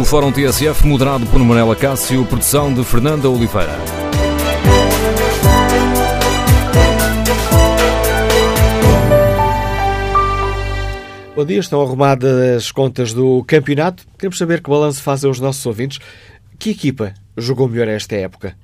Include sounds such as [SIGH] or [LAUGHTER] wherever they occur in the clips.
o Fórum TSF, moderado por Manela Cássio, produção de Fernanda Oliveira. Bom dia, estão arrumadas as contas do campeonato. Queremos saber que balanço fazem os nossos ouvintes. Que equipa jogou melhor esta época?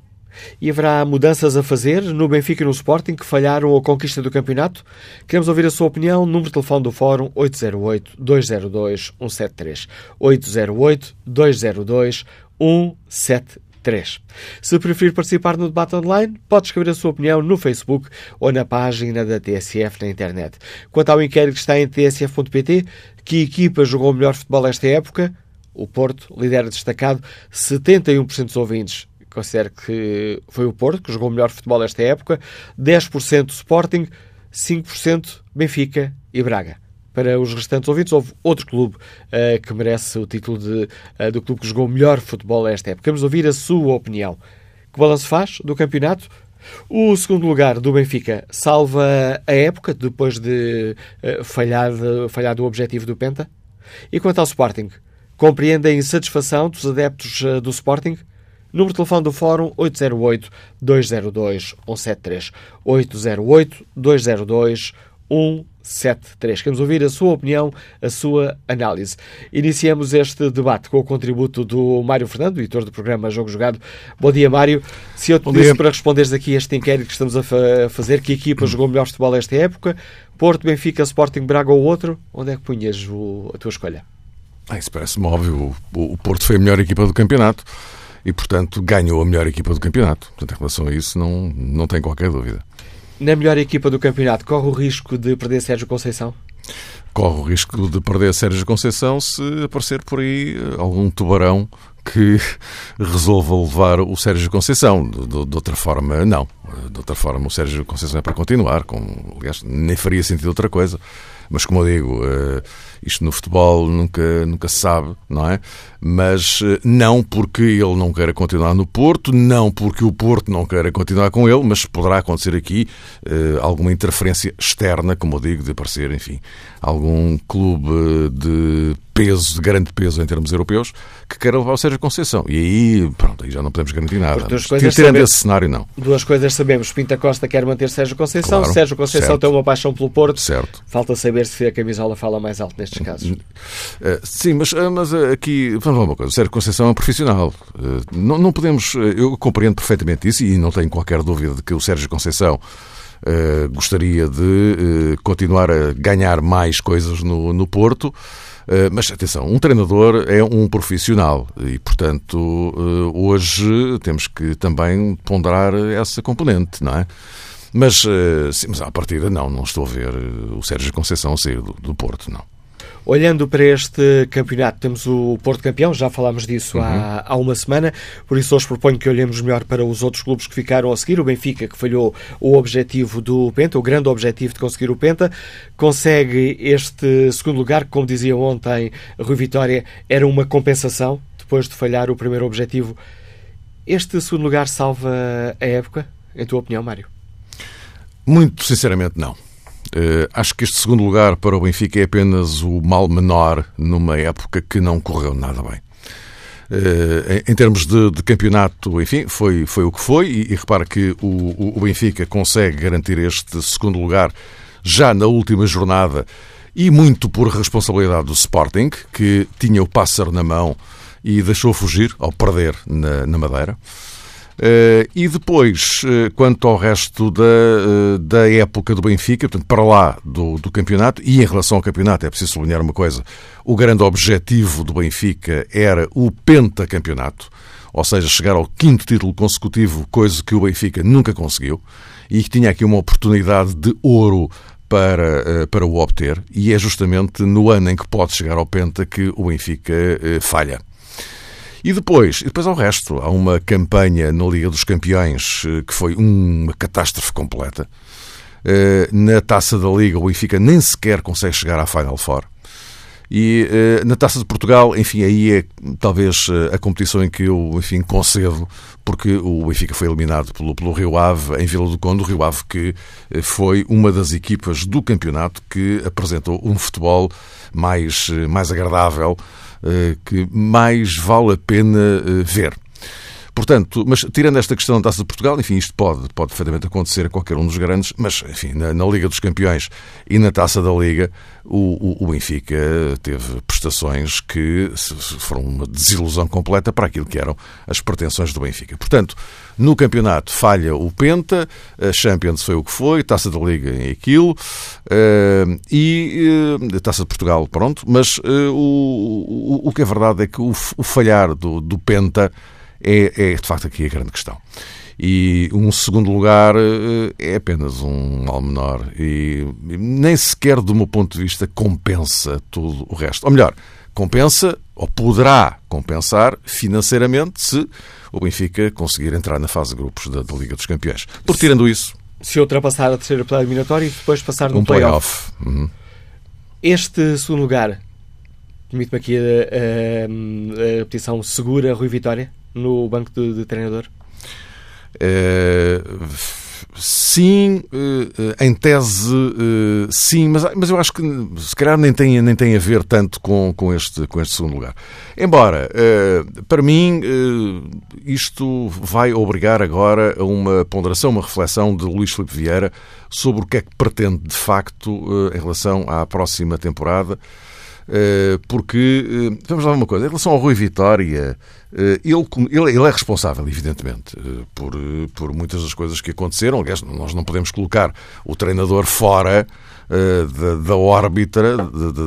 E haverá mudanças a fazer no Benfica e no Sporting que falharam a conquista do campeonato? Queremos ouvir a sua opinião. Número de telefone do Fórum 808-202-173. 808-202-173. Se preferir participar no debate online, pode escrever a sua opinião no Facebook ou na página da TSF na internet. Quanto ao inquérito que está em tsf.pt, que equipa jogou melhor futebol esta época? O Porto lidera destacado 71% dos ouvintes considero que foi o Porto que jogou melhor futebol esta época, 10% Sporting, 5% Benfica e Braga. Para os restantes ouvintes, houve outro clube uh, que merece o título de, uh, do clube que jogou melhor futebol esta época. Vamos ouvir a sua opinião. Que balanço faz do campeonato? O segundo lugar do Benfica salva a época depois de uh, falhar, falhar do objetivo do Penta? E quanto ao Sporting, compreende a insatisfação dos adeptos do Sporting? Número de telefone do Fórum 808-202-173. 808-202-173. Queremos ouvir a sua opinião, a sua análise. Iniciamos este debate com o contributo do Mário Fernando, editor do programa Jogo Jogado. Bom dia, Mário. Se eu te pedisse para responderes aqui a este inquérito que estamos a fazer, que equipa jogou melhor futebol esta época? Porto, Benfica, Sporting, Braga ou outro? Onde é que punhas a tua escolha? Ah, isso parece-me óbvio. O Porto foi a melhor equipa do campeonato e, portanto, ganhou a melhor equipa do campeonato. Portanto, em relação a isso, não, não tem qualquer dúvida. Na melhor equipa do campeonato, corre o risco de perder Sérgio Conceição? Corre o risco de perder Sérgio Conceição se aparecer por aí eh, algum tubarão que [LAUGHS] resolva levar o Sérgio Conceição. De, de, de, outra forma, não. De outra forma, o Sérgio Conceição é para continuar. Com, aliás, nem faria sentido outra coisa. Mas, como eu digo, uh, isto no futebol nunca, nunca se sabe, não é? Mas uh, não porque ele não queira continuar no Porto, não porque o Porto não queira continuar com ele, mas poderá acontecer aqui uh, alguma interferência externa, como eu digo, de aparecer, enfim, algum clube de peso, de grande peso em termos europeus, que queira levar o Sérgio Conceição. E aí, pronto, aí já não podemos garantir nada. Tirando esse cenário, não. Duas coisas sabemos. Pinta Costa quer manter Sérgio Conceição. Claro, Sérgio Conceição certo. tem uma paixão pelo Porto. Certo. Falta saber se a camisola fala mais alto nestes casos. Uh, sim, mas, uh, mas uh, aqui, vamos lá uma coisa. O Sérgio Conceição é um profissional. Não, não podemos... Eu compreendo perfeitamente isso e não tenho qualquer dúvida de que o Sérgio Conceição Uh, gostaria de uh, continuar a ganhar mais coisas no, no Porto. Eh, mas atenção, um treinador é um profissional e, portanto, eh, hoje temos que também ponderar essa componente, não é? Mas, eh, sim, mas à partida, não, não estou a ver o Sérgio Conceição sair do, do Porto, não. Olhando para este campeonato, temos o Porto campeão, já falámos disso uhum. há, há uma semana, por isso hoje proponho que olhemos melhor para os outros clubes que ficaram a seguir. O Benfica, que falhou o objetivo do Penta, o grande objetivo de conseguir o Penta, consegue este segundo lugar, que, como dizia ontem Rui Vitória, era uma compensação depois de falhar o primeiro objetivo. Este segundo lugar salva a época, em tua opinião, Mário? Muito sinceramente, não. Uh, acho que este segundo lugar para o Benfica é apenas o mal menor numa época que não correu nada bem. Uh, em, em, termos de, de, campeonato, enfim, foi, foi o que foi, e, e repara que o, o, Benfica consegue garantir este segundo lugar já na última jornada e muito por responsabilidade do Sporting, que tinha o pássaro na mão e deixou fugir ao perder na, na Madeira. Uh, e depois, uh, quanto ao resto da, uh, da época do Benfica, portanto, para lá do, do campeonato, e em relação ao campeonato, é preciso sublinhar uma coisa: o grande objetivo do Benfica era o pentacampeonato, ou seja, chegar ao quinto título consecutivo, coisa que o Benfica nunca conseguiu, e que tinha aqui uma oportunidade de ouro para, para o obter, e é justamente no ano em que pode chegar ao Penta que o Benfica falha. E depois, e depois ao resto, há uma campanha na Liga dos Campeões eh, que foi uma catástrofe completa. Eh, na Taça da Liga, o Benfica nem sequer consegue chegar à Final Four. E eh, na Taça de Portugal, enfim, aí é talvez a competição em que eu, enfim, concedo, porque o Benfica foi eliminado pelo, pelo Rio Ave em Vila do Conde, o Rio Ave que foi uma das equipas do campeonato que apresentou um futebol mais, mais agradável que mais vale a pena ver. Portanto, mas tirando esta questão da Taça de Portugal, enfim, isto pode, pode perfeitamente acontecer a qualquer um dos grandes, mas, enfim, na, na Liga dos Campeões e na Taça da Liga, o, o, o Benfica teve prestações que foram uma desilusão completa para aquilo que eram as pretensões do Benfica. Portanto, no campeonato falha o Penta, a Champions foi o que foi, Taça da Liga é aquilo, uh, e uh, Taça de Portugal, pronto, mas uh, o, o, o que é verdade é que o, o falhar do, do Penta é, é de facto aqui a grande questão. E um segundo lugar eh, é apenas um menor e nem sequer, do meu ponto de vista, compensa tudo o resto. Ou melhor, compensa ou poderá compensar financeiramente se o Benfica conseguir entrar na fase de grupos da, da Liga dos Campeões. Por tirando isso. Se ultrapassar a terceira pela eliminatória e depois passar no um play-off. Play uhum. Este segundo lugar, permite-me aqui a, a, a petição segura Rui Vitória? No banco de, de treinador? É, sim, eh, em tese, eh, sim, mas, mas eu acho que se calhar nem tem, nem tem a ver tanto com, com, este, com este segundo lugar. Embora, para mim, isto vai obrigar agora a uma ponderação, uma reflexão de Luís Filipe Vieira sobre o que é que pretende de facto em relação à próxima temporada. Porque, vamos lá uma coisa, em relação ao Rui Vitória, eh, ele, ele, é responsável, evidentemente, eh, por, eh, por muitas das coisas que aconteceram. Aliás, nós não podemos colocar o treinador fora da, da órbita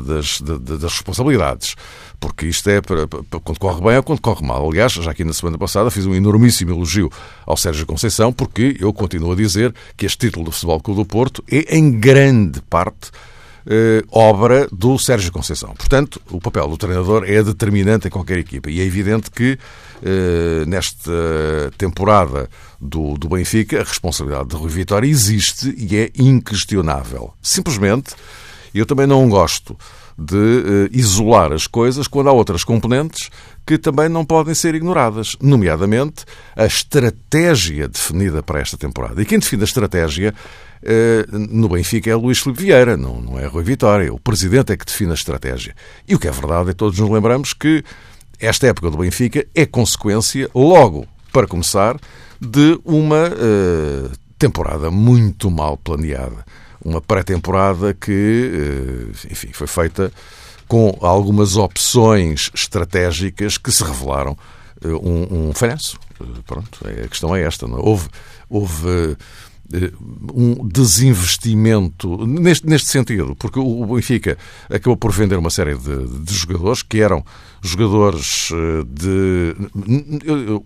das, das responsabilidades porque isto é para, para, quando corre bem ou quando corre mal. Aliás, já aqui na semana passada fiz um enormíssimo elogio ao Sérgio Conceição, porque eu continuo a dizer que este título do Futebol Clube do Porto é, em grande parte, eh, obra do Sérgio Conceição. Portanto, o papel do treinador é determinante em qualquer equipa. E é evidente que eh, nesta temporada do, do Benfica a responsabilidade de Rui Vitória existe e é inquestionável. Simplesmente, eu também não gosto de uh, isolar as coisas quando há outras componentes que também não podem ser ignoradas, nomeadamente a estratégia definida para esta temporada. E quem define a estratégia uh, no Benfica é Luís Filipe Vieira, não, não é Rui Vitória. O presidente é que define a estratégia. E o que é verdade é que todos nos lembramos que esta época do Benfica é consequência, logo para começar, de uma uh, temporada muito mal planeada uma pré-temporada que, eh, enfim, foi feita com algumas opções estratégicas que se revelaram eh, um, um falhanço. Eh, pronto, a questão é esta. Não? É? Houve, houve um desinvestimento neste, neste sentido, porque o Benfica acabou por vender uma série de, de jogadores que eram jogadores de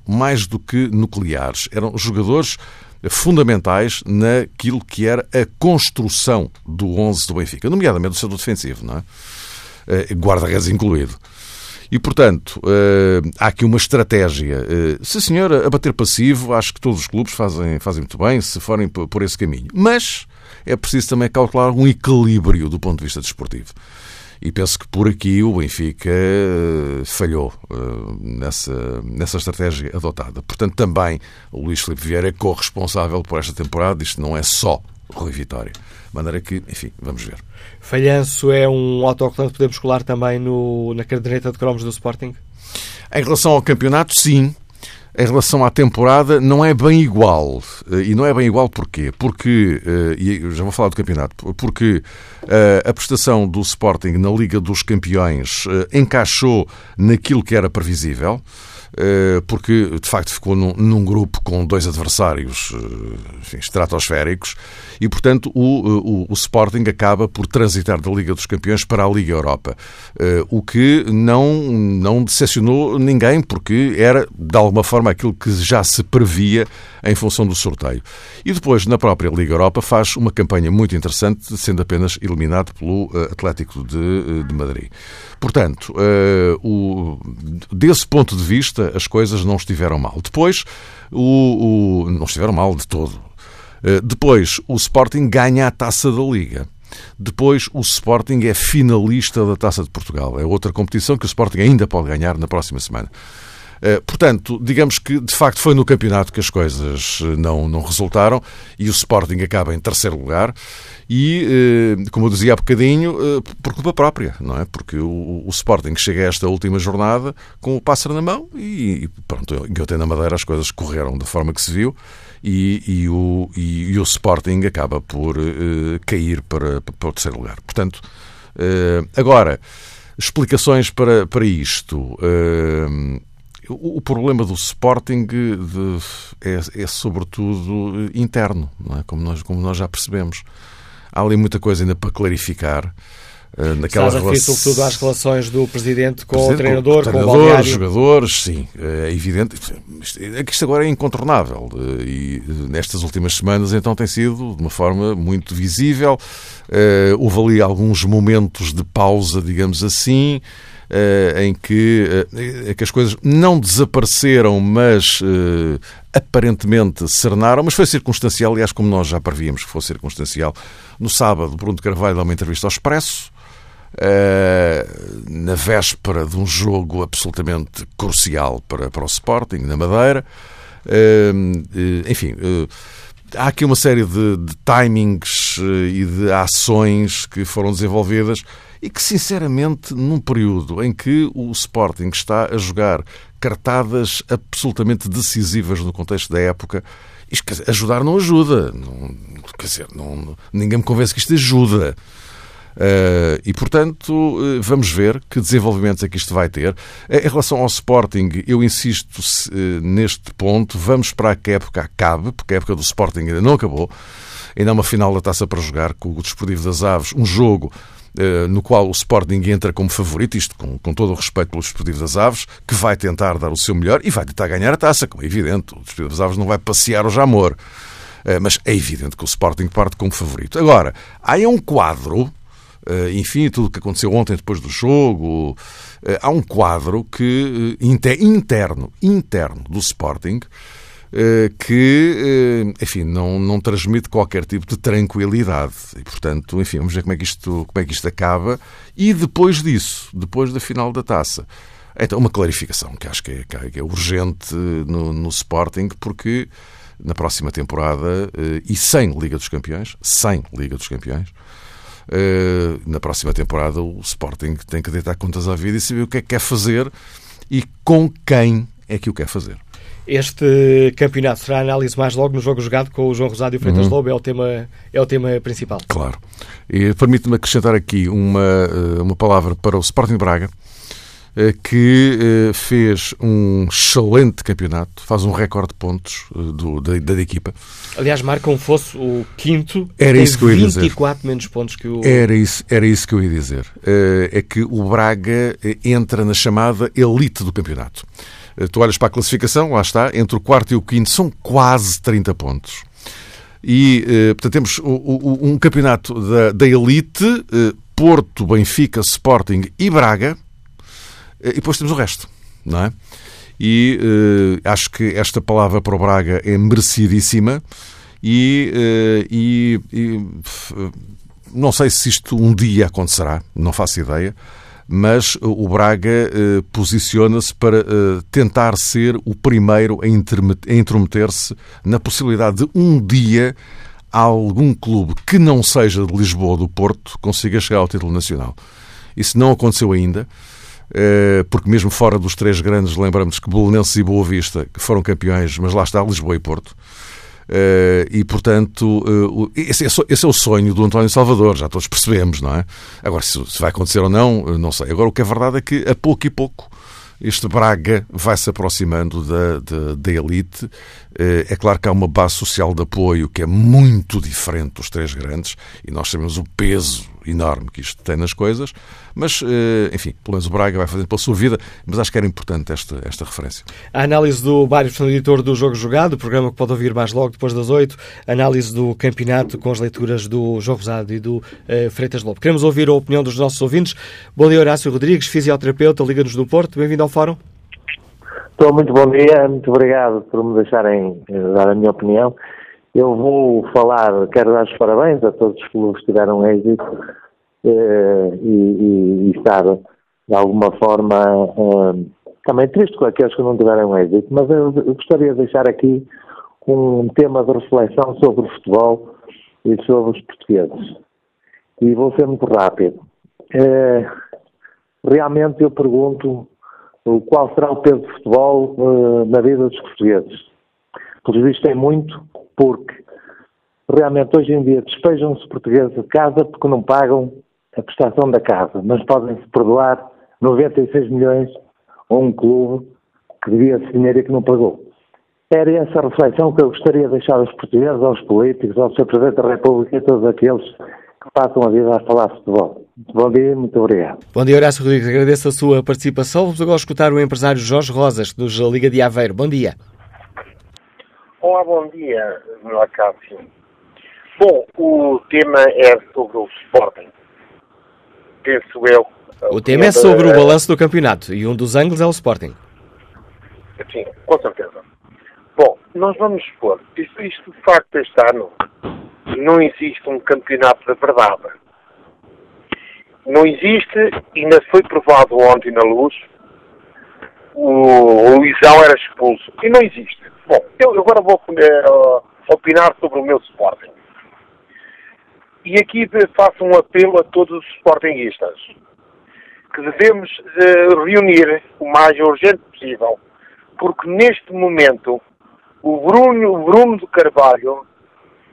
mais do que nucleares, eram jogadores fundamentais naquilo que era a construção do 11 do Benfica, nomeadamente o setor defensivo, não é? Eh, guarda-redes incluído. E, portanto, eh, há aqui uma estratégia. Eh, se, senhora, a bater passivo, acho que todos os clubes fazem, fazem muito bem se forem por esse caminho. Mas é preciso também calcular um equilíbrio do ponto de vista desportivo. E penso que por aqui o Benfica falhou nessa, nessa estratégia adotada. Portanto, também o Luís Filipe Vieira é corresponsável por esta temporada. Isto não é só Rui Vitória. De maneira que, enfim, vamos ver. Falhanço é um autocolante que podemos colar também no, na caderneta de cromos do Sporting? Em relação ao campeonato, sim em relação à temporada não é bem igual. Eh, e não é bem igual porquê? Porque, eh, e já vou falar do campeonato, porque eh, a prestação do Sporting na Liga dos Campeões encaixou naquilo que era previsível. Porque de facto ficou num, num grupo com dois adversários enfim, estratosféricos e, portanto, o, o, o, Sporting acaba por transitar da Liga dos Campeões para a Liga Europa. Eh, o que não, não decepcionou ninguém, porque era, de alguma forma, aquilo que já se previa em função do sorteio. E depois, na própria Liga Europa, faz uma campanha muito interessante, sendo apenas eliminado pelo Atlético de, de Madrid. Portanto, o, desse ponto de vista, as coisas não estiveram mal. Depois, o, o não estiveram mal de todo. Eh, depois, o Sporting ganha a taça da Liga. Depois, o Sporting é finalista da Taça de Portugal. É outra competição que o Sporting ainda pode ganhar na próxima semana. Uh, portanto, digamos que de facto foi no campeonato que as coisas não, não resultaram e o Sporting acaba em terceiro lugar e, como eu dizia há bocadinho, por culpa própria, não é? Porque o, o, Sporting chega a esta última jornada com o pássaro na mão e, pronto, em Guilherme na Madeira as coisas correram da forma que se viu e, e, o, e, e o Sporting acaba por uh, cair para, para o terceiro lugar. Portanto, uh, agora, explicações para, para isto. Uh, o, problema do Sporting de, é, é, sobretudo interno, é? como, nós, como nós já percebemos. Há ali muita coisa ainda para clarificar. Naquela relação... sobretudo às relações do Presidente com Presidente, o treinador, com, o treinador, com o balneário. jogadores, sim, é evidente. É que isto agora é incontornável eh, e eh, nestas últimas semanas então tem sido de uma forma muito visível. Uh, houve ali alguns momentos de pausa, digamos assim, uh, em que, uh, que as coisas não desapareceram, mas aparentemente cernaram, mas foi circunstancial, aliás, como nós já prevíamos que fosse circunstancial. No sábado, Bruno Carvalho dá uma entrevista ao Expresso, Uh, na véspera de um jogo absolutamente crucial para, para o Sporting, na Madeira. Uh, uh, enfim, há aqui uma série de, de timings e de ações que foram desenvolvidas e que, sinceramente, num período em que o Sporting está a jogar cartadas absolutamente decisivas no contexto da época, isto, ajudar não ajuda. Não, quer dizer, não, ninguém me convence que isto ajuda. Uh, e, portanto, uh, vamos ver que desenvolvimentos é que isto vai ter. Uh, em relação ao Sporting, eu insisto neste ponto. Vamos esperar que a época acabe, porque a época do Sporting ainda não acabou. Ainda há uma final da taça para jogar com o Desportivo das Aves, um jogo no qual o Sporting entra como favorito, isto com, com todo o respeito pelo Desportivo das Aves, que vai tentar dar o seu melhor e vai tentar ganhar a taça, como é evidente. O Desportivo das Aves não vai passear o Jamor. Mas é evidente que o Sporting parte como favorito. Agora, há um quadro enfim, tudo o que aconteceu ontem depois do jogo. Eh, há um quadro que eh, interno, interno do Sporting que, enfim, não, não transmite qualquer tipo de tranquilidade. E, portanto, enfim, vamos ver como é que isto, como é que isto acaba. E depois disso, depois da final da taça, então uma clarificação que acho que é, que é urgente no, no Sporting, porque na próxima temporada, e sem Liga dos Campeões, sem Liga dos Campeões, eh, na próxima temporada o Sporting tem que deitar contas à vida e saber o que é que quer fazer e com quem é que o quer fazer. Este campeonato será a análise mais logo no jogo jogado com o João Rosário e Freitas uhum. Lobo, é o, tema, é o tema principal. Claro. E permite-me acrescentar aqui uma, eh, uma palavra para o Sporting Braga, eh, que eh, fez um excelente campeonato, faz um recorde de pontos eh, do, da, da equipa. Aliás, marca um fosse o quinto, era isso que eu ia 24 dizer. menos pontos que o. Era isso, era isso que eu ia dizer. É que o Braga entra na chamada elite do campeonato. Tu olhas para a classificação, lá está, entre o quarto e o quinto são quase 30 pontos. E, portanto, temos um campeonato da, da elite, Porto, Benfica, Sporting e Braga, eh, e depois temos o resto, não é? E uh, acho que esta palavra para o Braga é merecidíssima e, uh, e, e não sei se isto um dia acontecerá, não faço ideia, mas o Braga posiciona-se para tentar ser o primeiro a intrometer-se na possibilidade de um dia algum clube que não seja de Lisboa ou do Porto consiga chegar ao título nacional. Isso não aconteceu ainda. Eh, porque mesmo fora dos três grandes, lembramos que Bolonenses e Boa Vista foram campeões, mas lá está Lisboa e Porto. Uh, e, portanto, uh, esse, é o sonho do António Salvador, já todos percebemos, não é? Agora, se, vai acontecer ou não, não sei. Agora, o que é verdade é que, a pouco e pouco, este Braga vai se aproximando da, da, da elite. É claro que há uma base social de apoio que é muito diferente dos três grandes, e nós sabemos o peso enorme que isto tem nas coisas, mas, eh, enfim, pelo menos o Braga vai fazendo pela sua vida, mas acho que era importante esta, esta referência. A análise do Mário Fernando, editor do Jogo Jogado, o programa que pode ouvir mais logo depois das oito, análise do campeonato com as leituras do João Rosado e do uh, Freitas Lobo. Queremos ouvir a opinião dos nossos ouvintes. Bom dia, Horácio Rodrigues, fisioterapeuta, Liga-nos do Porto. Bem-vindo ao Fórum. Estou muito bom dia, muito obrigado por me deixarem eh, dar a minha opinião. Eu vou falar, quero dar os parabéns a todos os clubes que tiveram êxito eh, e, e, estar de alguma forma eh, também triste com aqueles que não tiveram êxito, mas eu, eu gostaria de deixar aqui um tema de reflexão sobre o futebol e sobre os portugueses. E vou ser muito rápido. É, realmente eu pergunto qual será o peso do futebol uh, na vida dos portugueses. Pelos vistos é muito, porque realmente hoje em dia despejam-se portugueses de casa porque não pagam a prestação da casa, mas podem-se perdoar 96 milhões a um clube que devia esse dinheiro e que não pagou. Era essa a reflexão que eu gostaria de deixar aos portugueses, aos políticos, ao Sr. Presidente da República e a todos aqueles que passam a vida a falar futebol. Bom dia, muito obrigado. Bom dia, Horácio Rodrigues. Agradeço a sua participação. Vamos agora escutar o empresário Jorge Rosas, dos Liga de Aveiro. Bom dia. Olá, bom dia, Cássio. Bom, o tema é sobre o Sporting. Penso eu. O tema é sobre o balanço do campeonato e um dos ângulos é o Sporting. Sim, com certeza. Bom, nós vamos supor, isto, isto de facto este ano não existe um campeonato da verdade. Não existe, ainda foi provado ontem na luz, o, o Luizão era expulso. E não existe. Bom, eu agora vou uh, opinar sobre o meu Sporting. E aqui faço um apelo a todos os Sportingistas que devemos uh, reunir o mais urgente possível, porque neste momento o Bruno, o Bruno de Carvalho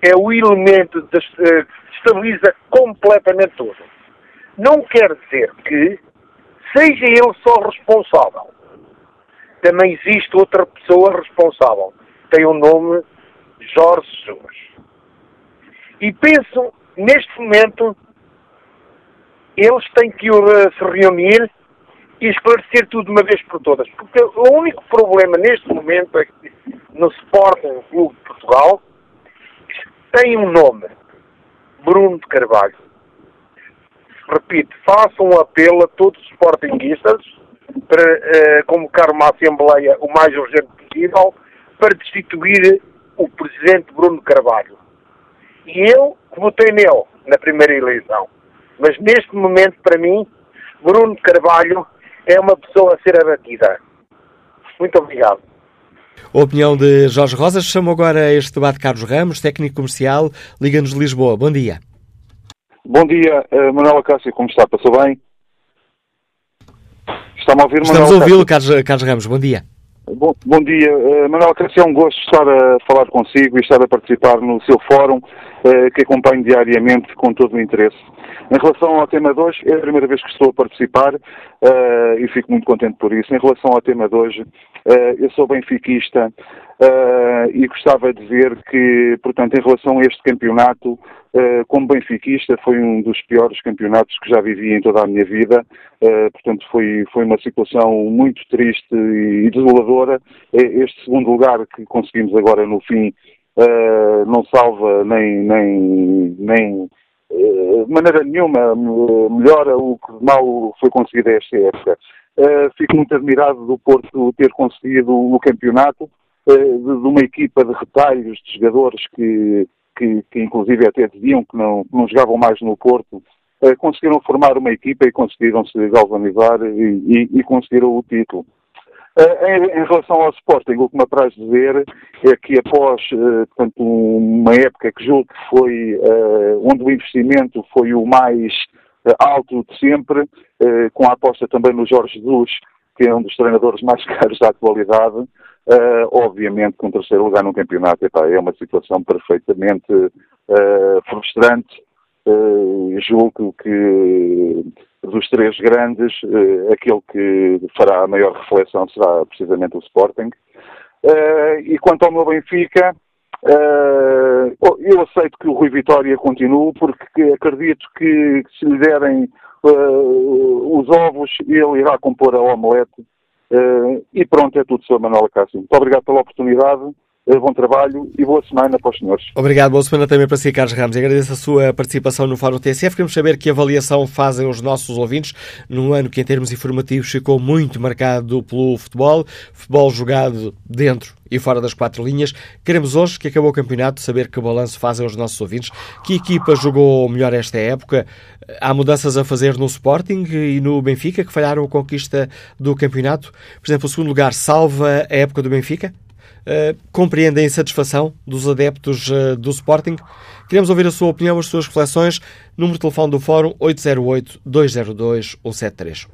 é o elemento de, uh, que estabiliza completamente tudo. Não quer dizer que seja ele só responsável. Também existe outra pessoa responsável. Tem o nome Jorge Jesus. E penso, neste momento, eles têm que se reunir e esclarecer tudo de uma vez por todas. Porque o único problema neste momento é que no Sporting Clube de Portugal tem um nome, Bruno de Carvalho. Repito, faço um apelo a todos os sportinguistas para uh, convocar uma Assembleia o mais urgente possível para destituir o Presidente Bruno Carvalho. E eu votei nele na primeira eleição. Mas neste momento, para mim, Bruno Carvalho é uma pessoa a ser abatida. Muito obrigado. A opinião de Jorge Rosas. Chamo agora este debate Carlos Ramos, técnico comercial, Liga-nos Lisboa. Bom dia. Bom dia, uh, Manuela Cássio, como está? Passou bem? Está-me a ouvir, Manuel Estamos a ouvi-lo, Carlos, Carlos Ramos. Bom dia. Bom, bom dia, uh, Manuel Cássio. É um gosto estar a falar consigo e estar a participar no seu fórum, uh, que acompanho diariamente com todo o interesse. Em relação ao tema de hoje, é a primeira vez que estou a participar uh, e fico muito contente por isso. Em relação ao tema de hoje, uh, eu sou benfiquista uh, e gostava de dizer que, portanto, em relação a este campeonato, como benfiquista, foi um dos piores campeonatos que já vivi em toda a minha vida. portanto, foi, foi uma situação muito triste e desoladora. Este segundo lugar que conseguimos agora no fim não salva nem, nem, nem de maneira nenhuma melhora o que mal foi conseguido esta época. Uh, fico muito admirado do Porto ter conseguido o campeonato, de, uma equipa de retalhos de jogadores que, que, que inclusive até diziam que não, não jogavam mais no Porto, conseguiram formar uma equipa e conseguiram se galvanizar e, e, e conseguiram o título. Eh, em, relação ao Sporting, o que me apraz dizer é que após eh, portanto, uma época que julgo que foi eh, onde o investimento foi o mais alto de sempre, com a aposta também no Jorge Jesus, que é um dos treinadores mais [LAUGHS] caros da atualidade, obviamente com o terceiro lugar no campeonato é uma situação perfeitamente frustrante. julgo que dos três grandes, uh, aquele que fará a maior reflexão será precisamente o Sporting. Uh, e quanto ao meu Benfica, uh, eu aceito que o Rui Vitória continue, porque acredito que se lhe derem os ovos, ele irá compor a omelete. e pronto, é tudo, Sr. Manuel Cássio. Muito obrigado pela oportunidade bom trabalho e boa semana para os senhores. Obrigado, boa semana também para si, Carlos Ramos. Agradeço a sua participação no Fórum TSF. Queremos saber que avaliação fazem os nossos ouvintes num ano que, em termos informativos, ficou muito marcado pelo futebol, futebol jogado dentro e fora das quatro linhas. Queremos hoje, que acabou o campeonato, saber que balanço fazem os nossos ouvintes. Que equipa jogou melhor esta época? Há mudanças a fazer no Sporting e no Benfica, que falharam a conquista do campeonato? Por exemplo, o segundo lugar salva a época do Benfica? Uh, compreendem a insatisfação dos adeptos uh, do Sporting? Queremos ouvir a sua opinião, as suas reflexões. Número de telefone do Fórum 808-202-173.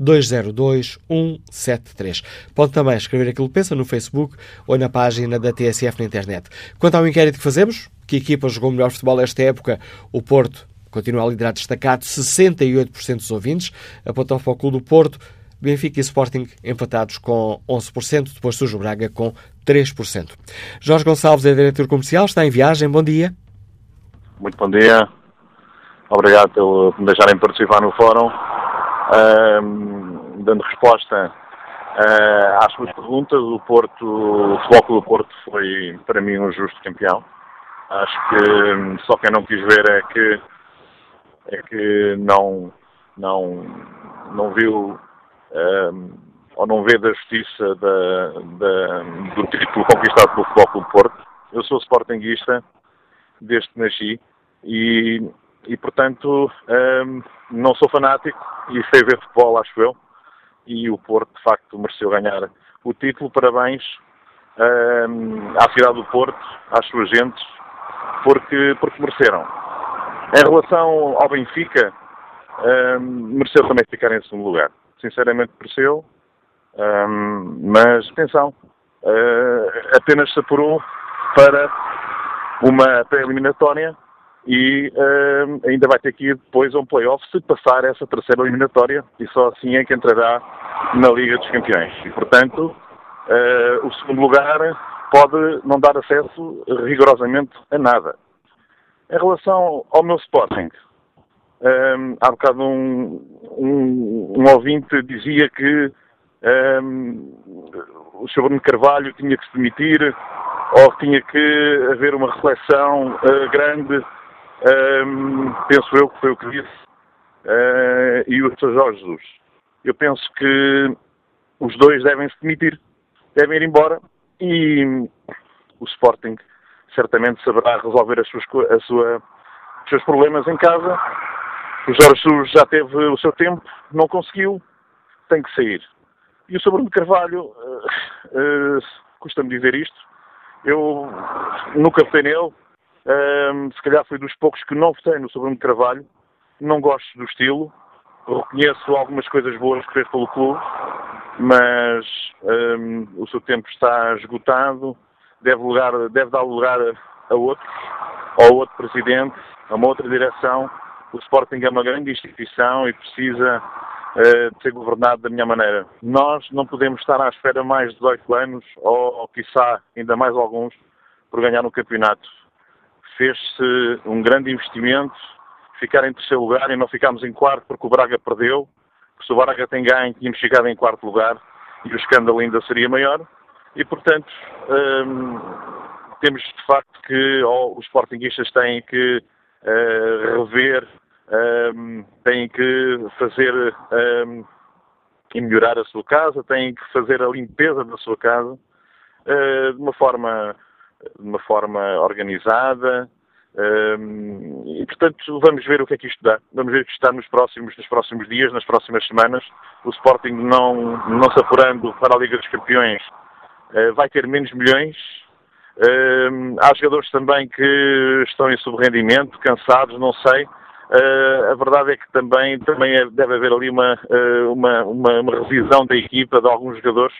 808-202-173. Pode também escrever aquilo que pensa no Facebook ou na página da TSF na internet. Quanto ao inquérito que fazemos, que equipa jogou melhor futebol esta época? O Porto continua a liderar destacado, 68% dos ouvintes. Apontam para o Clube do Porto. Benfica e Sporting empatados com 11%, depois surge o Braga com 3%. Jorge Gonçalves é diretor comercial, está em viagem, bom dia. Muito bom dia, obrigado por me deixarem participar no fórum. Uh, dando resposta uh, às suas perguntas, o Porto, o Futebol do Porto foi para mim um justo campeão. Acho que só quem não quis ver é que é que não não não viu ou não vê da justiça da, da, do título conquistado pelo Futebol Clube Porto. Eu sou sportinguista desde que nasci e, e portanto, um, não sou fanático e sei ver futebol, acho eu. E o Porto, de facto, mereceu ganhar o título. Parabéns um, à cidade do Porto, às suas gentes, porque, porque mereceram. Em relação ao Benfica, um, mereceu também ficar em segundo lugar sinceramente mereceu, um, mas atenção, uh, apenas se apurou para uma pré-eliminatória e uh, ainda vai ter que ir depois a um play-off se passar essa terceira eliminatória e só assim é que entrará na Liga dos Campeões. E, portanto, uh, o segundo lugar pode não dar acesso rigorosamente a nada. Em relação ao meu Sporting, um, há bocado um, um, um, ouvinte dizia que um, o Sr. Bruno Carvalho tinha que se demitir ou tinha que haver uma reflexão uh, grande, penso eu que foi o que disse, uh, e o Sr. Jorge Jesus. Eu penso que os dois devem se demitir, devem ir embora e o Sporting certamente saberá resolver as suas, a sua, os seus problemas em casa o Jorge Jesus já teve o seu tempo, não conseguiu, tem que sair. E o Sr. Bruno Carvalho, uh, uh, custa-me dizer isto, eu nunca votei nele, uh, se calhar fui dos poucos que não votei no Sr. Bruno Carvalho, não gosto do estilo, reconheço algumas coisas boas que fez pelo clube, mas um, o seu tempo está esgotado, deve, lugar, deve dar lugar a, a outros, ou a outro presidente, a uma outra direção, o Sporting é uma grande instituição e precisa uh, ser governado da minha maneira. Nós não podemos estar à espera mais de 18 anos, ou, ou quiçá ainda mais alguns, por ganhar um campeonato. Fez-se um grande investimento, ficar em terceiro lugar e não ficámos em quarto porque o Braga perdeu. Se o Braga tem ganho, tínhamos chegado em quarto lugar e o escândalo ainda seria maior. E, portanto, um, temos de facto que oh, os sportinguistas têm que uh, rever um, têm que fazer um, e melhorar a sua casa, têm que fazer a limpeza da sua casa uh, de uma forma de uma forma organizada um, e portanto vamos ver o que é que isto dá. Vamos ver o que está nos próximos, nos próximos dias, nas próximas semanas. O Sporting não, não se apurando para a Liga dos Campeões uh, vai ter menos milhões. Uh, há jogadores também que estão em subrendimento, cansados, não sei. Uh, a verdade é que também, também é, deve haver ali uma, uh, uma, uma, uma, revisão da equipa de alguns jogadores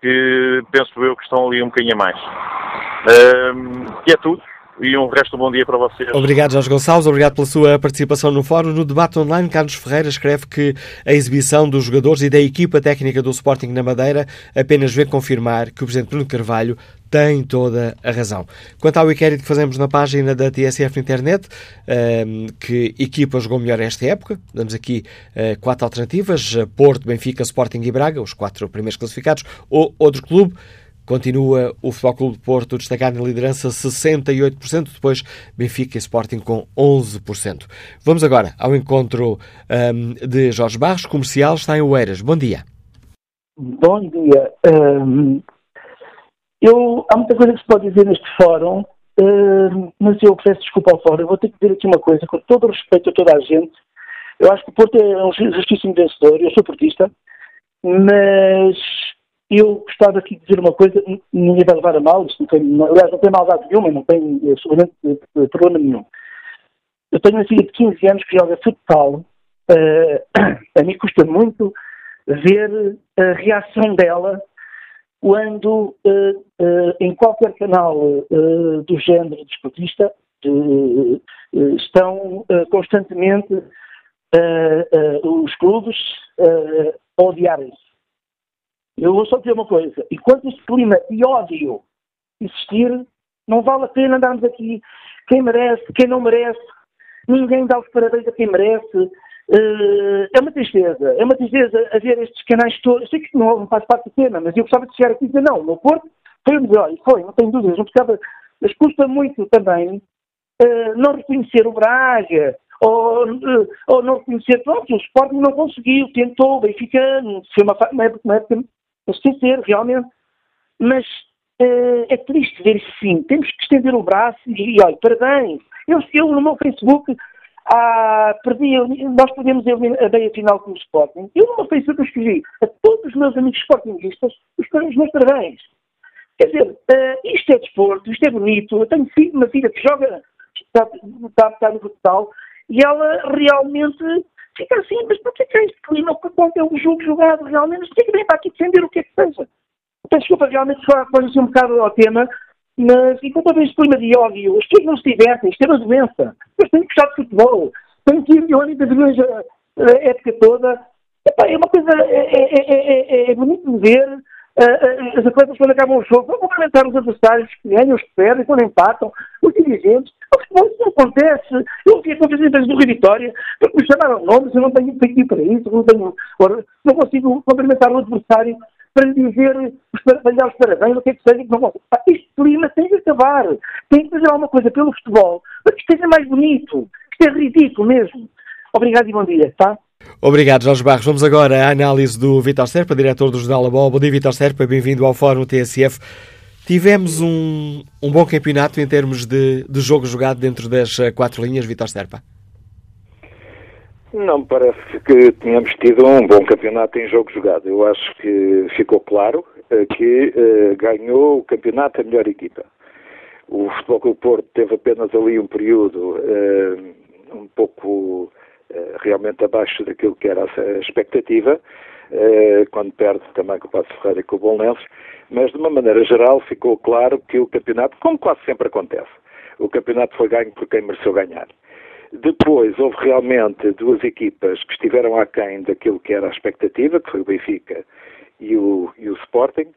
que penso eu que estão ali um bocadinho a mais. Uh, e é tudo. E um resto de bom dia para vocês. Obrigado, Jorge Gonçalves. Obrigado pela sua participação no fórum. No debate online, Carlos Ferreira escreve que a exibição dos jogadores e da equipa técnica do Sporting na Madeira apenas vem confirmar que o Presidente Bruno Carvalho tem toda a razão. Quanto ao inquérito que fazemos na página da TSF Internet, ehm, que equipa jogou melhor esta época, damos aqui eh, quatro alternativas: Porto, Benfica, Sporting e Braga, os quatro primeiros classificados, ou outro clube. Continua o Futebol Clube de Porto destacado na liderança 68%, depois Benfica e Sporting com 11%. Vamos agora ao encontro um, de Jorge Barros, comercial, está em Oeiras. Bom dia. Bom dia. Um, eu, há muita coisa que se pode dizer neste fórum, um, mas eu peço desculpa ao fórum. Eu vou ter que dizer aqui uma coisa, com todo o respeito a toda a gente. Eu acho que o Porto é um justíssimo vencedor, eu sou portista, mas eu gostava aqui de dizer uma coisa, ninguém vai levar a mal, isto não tem, aliás, não tem maldade nenhuma, não tem absolutamente eh, problema nenhum. Eu tenho uma filha de 15 anos que joga futsal. Uh, [CLEARS THROAT] a mim custa muito ver a reação dela quando, uh, uh, em qualquer canal do género desportista, estão constantemente os clubes a odiarem-se eu vou só dizer uma coisa. Enquanto este clima de ódio existir, não vale a pena andarmos aqui. Quem merece, quem não merece, ninguém dá os parabéns a quem merece. Uh, é uma tristeza. É uma tristeza haver estes canais todos. Eu sei que não, faz parte do tema, mas eu gostava de chegar aqui e dizer, não, o meu Porto foi o melhor. Foi, não tenho dúvidas. Não precisava, mas custa muito também uh, não reconhecer o Braga, ou, uh, ou não reconhecer, pronto, o Sporting não conseguiu, tentou, o Benfica, foi uma, uma época esquecer, realmente. Mas uh, é triste ver isso sim. Temos que estender o braço e, olha, parabéns. Eu, eu no meu Facebook ah, perdi, nós perdemos a meia final com o Sporting. Eu no meu Facebook escrevi a todos os meus amigos sportingistas os meus parabéns. Quer dizer, uh, isto é desporto, isto é bonito. Eu tenho uma filha que joga, está, está, está no futsal, e ela realmente fica assim, mas por que é este clima? Quando é um jogo jogado realmente, mas que vem para aqui defender o que é que seja? Peço desculpa, realmente só assim um bocado ao tema, mas enquanto houver este clima de ódio, as pessoas não se divertem, isto é uma doença. Mas tenho que gostar de futebol, tenho que ir de a, a época toda. Epá, é uma coisa, é, é, é, é bonito de ver, as atletas quando acabam o jogo vão cumprimentar os adversários que ganham, os que perdem, quando empatam, os dirigentes. Mas isso não acontece. Eu vi acontecer vezes do Rio Vitória, porque me chamaram nomes, eu não tenho feito para isso, não, tenho, não consigo cumprimentar o adversário para lhe dizer, para lhe os parabéns, o que é que seja. Não, este clima tem que acabar. Tem que fazer alguma coisa pelo futebol para que esteja mais bonito. Isto é ridículo mesmo. Obrigado e bom dia, tá? Obrigado, Jorge Barros. Vamos agora à análise do Vitor Serpa, diretor do Jornal A Bola. Bom dia, Vitor Serpa. Bem-vindo ao Fórum TSF. Tivemos um, um bom campeonato em termos de, de jogo jogado dentro das eh, quatro linhas, Vitor Serpa? Não me parece que tenhamos tido um bom campeonato em jogo jogado. Eu acho que ficou claro uh, que uh, ganhou o campeonato a melhor equipa. O Futebol Clube Porto teve apenas ali um período uh, um pouco realmente abaixo daquilo que era a expectativa, quando perde também com o Passo Ferreira e com o Bolonenses, mas, de uma maneira geral, ficou claro que o campeonato, como quase sempre acontece, o campeonato foi ganho por quem mereceu ganhar. Depois, houve realmente duas equipas que estiveram aquém daquilo que era a expectativa, que foi o Benfica e o, e o Sporting,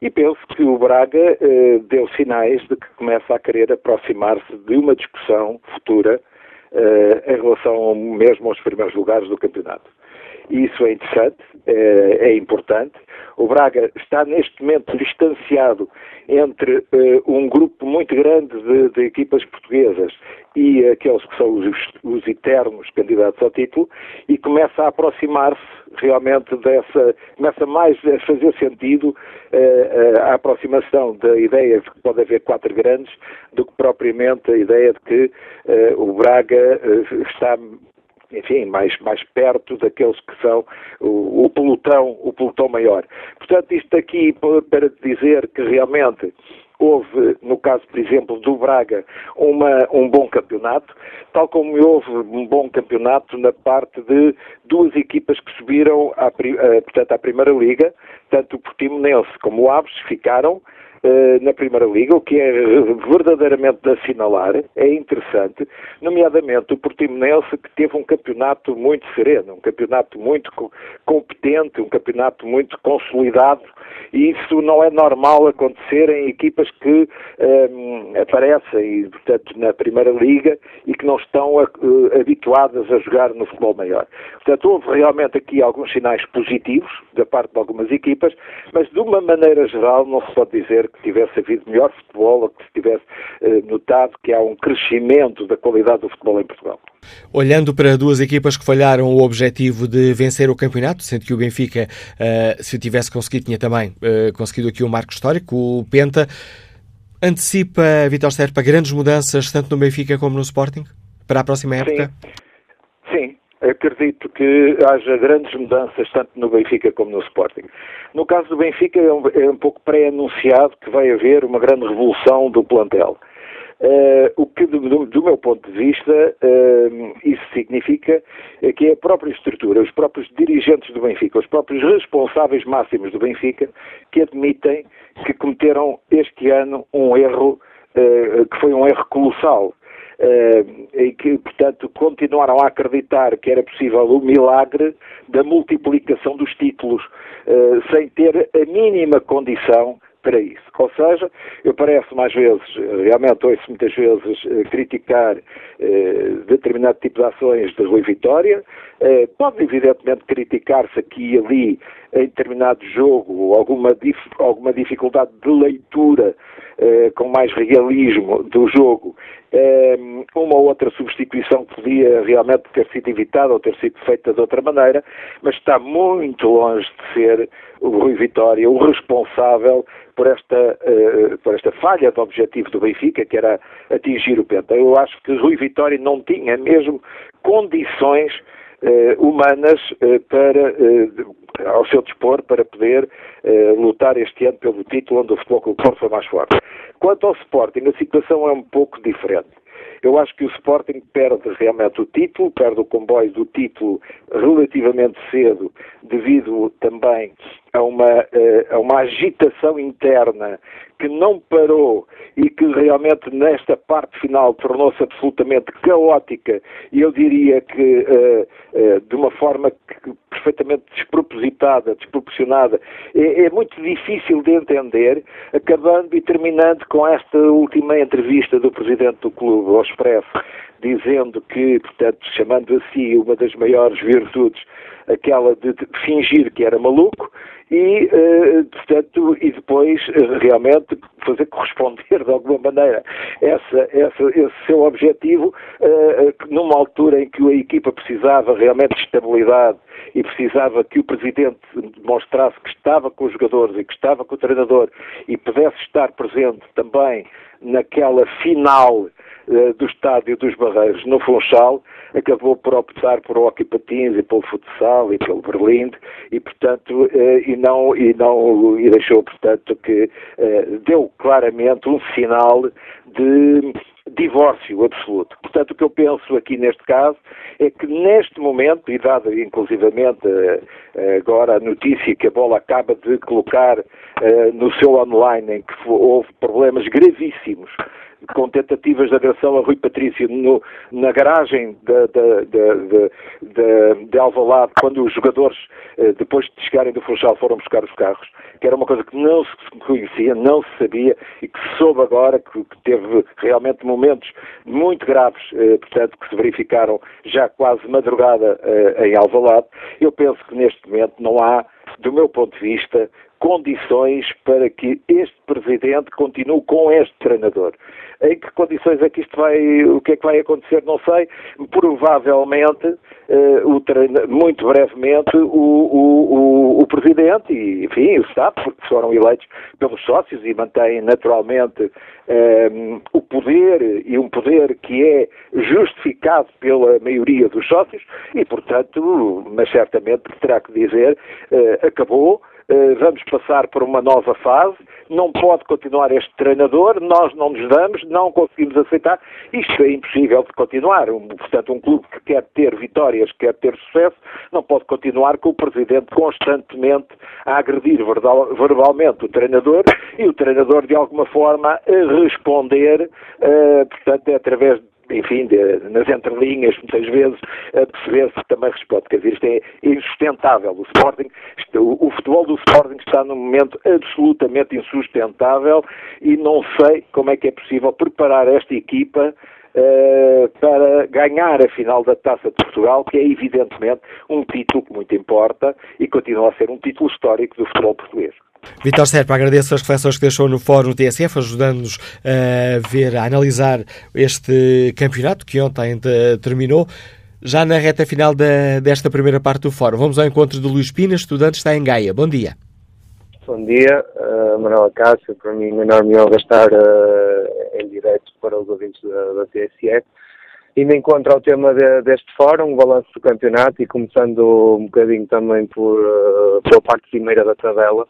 e penso que o Braga eh, deu sinais de que começa a querer aproximar-se de uma discussão futura eh, em relação mesmo aos primeiros lugares do campeonato. E isso é interessante, é, é, importante. O Braga está neste momento distanciado entre uh, um grupo muito grande de, de, equipas portuguesas e aqueles que são os, os eternos candidatos ao título e começa a aproximar-se realmente dessa, começa mais a fazer sentido uh, a aproximação da ideia de que pode haver quatro grandes do que propriamente a ideia de que o Braga está enfim, mais, mais perto daqueles que são o, o, pelotão, o pelotão maior. Portanto, isto aqui para dizer que realmente houve, no caso, por exemplo, do Braga, uma, um bom campeonato, tal como houve um bom campeonato na parte de duas equipas que subiram à, portanto, à Primeira Liga, tanto o Portimonense como o Aves ficaram uh, na Primeira Liga, o que é verdadeiramente de assinalar, é interessante, nomeadamente o Portimonense que teve um campeonato muito sereno, um campeonato muito competente, um campeonato muito consolidado e isso não é normal acontecer em equipas que um, aparecem, portanto, na Primeira Liga e que não estão uh, habituadas a jogar no futebol maior. Portanto, houve realmente aqui alguns sinais positivos da parte de algumas equipas, mas de uma maneira geral não se pode dizer que tivesse havido melhor futebol ou que se tivesse uh, notado que há um crescimento da qualidade do futebol em Portugal. Olhando para duas equipas que falharam o objetivo de vencer o campeonato, sendo que o Benfica, uh, se o tivesse conseguido, tinha também uh, conseguido aqui um marco histórico, o Penta, antecipa, Vitor Serpa, grandes mudanças tanto no Benfica como no Sporting para a próxima época? Sim, Sim. Acredito que haja grandes mudanças tanto no Benfica como no Sporting. No caso do Benfica é um, é um pouco pré-anunciado que vai haver uma grande revolução do plantel. Uh, o que, do, do, meu ponto de vista, uh, isso significa é que é a própria estrutura, os próprios dirigentes do Benfica, os próprios responsáveis máximos do Benfica, que admitem que cometeram este ano um erro uh, que foi um erro colossal. E que, portanto, continuaram a acreditar que era possível o milagre da multiplicação dos títulos, sem ter a mínima condição para isso. Ou seja, eu parece mais vezes, realmente ouço muitas vezes eh, criticar eh, determinado tipo de ações de Rui Vitória. Eh, pode evidentemente criticar-se aqui e ali em determinado jogo alguma, dif alguma dificuldade de leitura eh, com mais realismo do jogo, eh, uma ou outra substituição podia realmente ter sido evitada ou ter sido feita de outra maneira, mas está muito longe de ser o Rui Vitória o responsável por esta, uh, por esta falha de objetivo do Benfica, que era atingir o Penta. Eu acho que Rui Vitória não tinha mesmo condições humanas uh, para, ao seu dispor para poder lutar este ano pelo título onde o Futebol Clube Porto foi mais forte. Quanto ao Sporting, a situação é um pouco diferente. Eu acho que o Sporting perde realmente o título, perde o comboio do título relativamente cedo, devido também a uma, eh, a uma agitação interna que não parou e que realmente nesta parte final tornou-se absolutamente caótica. E eu diria que uh, uh, de uma forma que, perfeitamente despropositada, desproporcionada, é, é, muito difícil de entender, acabando e terminando com esta última entrevista do presidente do clube, ao Expresso, dizendo que, portanto, chamando a si uma das maiores virtudes, aquela de fingir que era maluco, e, uh, portanto, e depois uh, realmente fazer corresponder de alguma maneira essa, essa, esse seu objetivo uh, numa altura em que a equipa precisava realmente de estabilidade e precisava que o Presidente demonstrasse que estava com os jogadores e que estava com o treinador e pudesse estar presente também naquela final uh, do estádio dos Barreiros no Funchal, acabou por optar por hockey patins e pelo futsal e pelo Berlim e portanto uh, e não e não e deixou portanto que uh, deu claramente um sinal de divórcio absoluto. Portanto, o que eu penso aqui neste caso é que neste momento, e dado inclusivamente agora a notícia que a bola acaba de colocar no seu online em que houve problemas gravíssimos com tentativas de agressão a Rui Patrício no, na garagem de, de, de, de, de Alvalade, quando os jogadores, eh, depois de chegarem do Funchal, foram buscar os carros, que era uma coisa que não se conhecia, não se sabia e que se soube agora, que, que teve realmente momentos muito graves, eh, portanto, que se verificaram já quase madrugada eh, em Alvalade. Eu penso que neste momento não há, do meu ponto de vista, condições para que este presidente continue com este treinador. Em que condições é que isto vai, o que é que vai acontecer, não sei. Provavelmente, uh, o treino, muito brevemente, o, o, o, o, presidente e, enfim, o Estado, porque foram eleitos pelos sócios e mantêm naturalmente um, eh, o poder e um poder que é justificado pela maioria dos sócios e, portanto, mas certamente terá que dizer, uh, acabou, vamos passar por uma nova fase. Não pode continuar este treinador, nós não nos damos, não conseguimos aceitar, isto é impossível de continuar. Um, portanto, um clube que quer ter vitórias, quer ter sucesso, não pode continuar com o presidente constantemente a agredir verbalmente o treinador e o treinador de alguma forma a responder, uh, portanto, através enfim, de, nas entrelinhas, muitas vezes, a perceber-se que também responde. Quer dizer, isto é insustentável. O Sporting, o, o, futebol do Sporting está num momento absolutamente insustentável e não sei como é que é possível preparar esta equipa Uh, para ganhar a final da Taça de Portugal, que é evidentemente um título que muito importa e continua a ser um título histórico do futebol português. Vitor Serpa, agradeço as reflexões que deixou no Fórum TSF, ajudando-nos a ver, a analisar este campeonato que ontem terminou. Já na reta final da, desta primeira parte do Fórum, vamos ao encontro de Luís Pina, estudante, está em Gaia. Bom dia. Bom dia, uh, Manuela Cássio, para mim uma enorme honra estar uh, em direto para os ouvintes da, da TSF. Indo em contra ao tema de, deste fórum, o balanço do campeonato e começando um bocadinho também por, uh, pela parte primeira da tabela,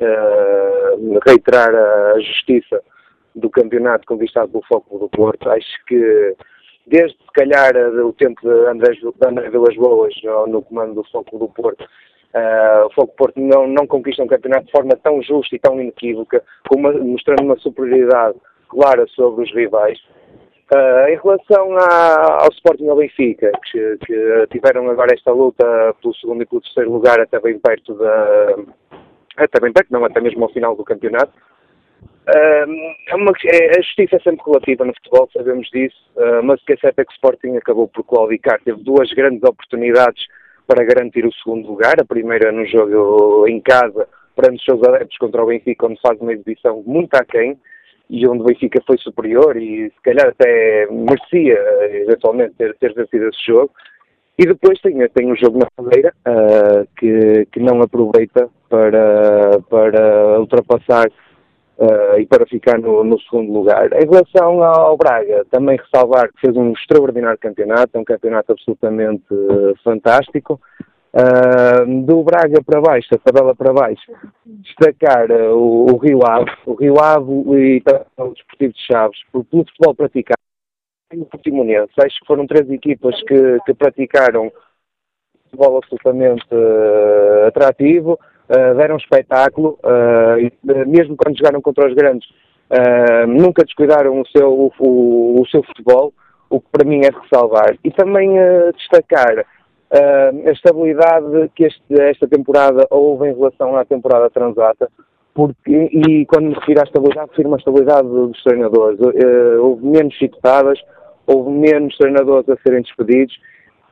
uh, reiterar a justiça do campeonato conquistado pelo Foco do Porto. Acho que desde se calhar o tempo de André, André Vilas Boas no, no comando do Foco do Porto, uh, o Foco Porto não, não conquista um campeonato de forma tão justa e tão inequívoca, mostrando uma superioridade clara sobre os rivais. Uh, em relação à, ao Sporting ao Benfica, que, que, tiveram agora esta luta pelo segundo e pelo terceiro lugar até bem perto da, até bem perto, não até mesmo ao final do campeonato. é uma, é, a justiça é sempre relativa no futebol, sabemos disso, uh, mas o que é certo é que o Sporting acabou por claudicar. Teve duas grandes oportunidades para garantir o segundo lugar. A primeira no jogo em casa, perante os seus adeptos contra o Benfica, onde faz uma exibição muito aquém e onde o Benfica foi superior e se calhar até merecia eventualmente ter, ter vencido esse jogo. E depois tem, tem um jogo na Madeira uh, que, que não aproveita para, para ultrapassar uh, e para ficar no, no, segundo lugar. Em relação ao Braga, também ressalvar que fez um extraordinário campeonato, é um campeonato absolutamente uh, fantástico. Uh, do Braga para baixo, a tabela para baixo, destacar uh, o, o, Rio Ave, o Rio Ave e o Desportivo de Chaves, pelo futebol praticado, e o Portimonense. Acho que foram três equipas que, que praticaram futebol absolutamente uh, atrativo, uh, deram espetáculo, uh, mesmo quando jogaram contra os grandes, nunca descuidaram o seu, o, o, seu futebol, o que para mim é ressalvar. E também destacar a estabilidade que este, esta temporada houve em relação à temporada transata, porque, e quando me refiro à estabilidade, refiro-me à estabilidade dos treinadores. houve menos chicotadas, houve menos treinadores a serem despedidos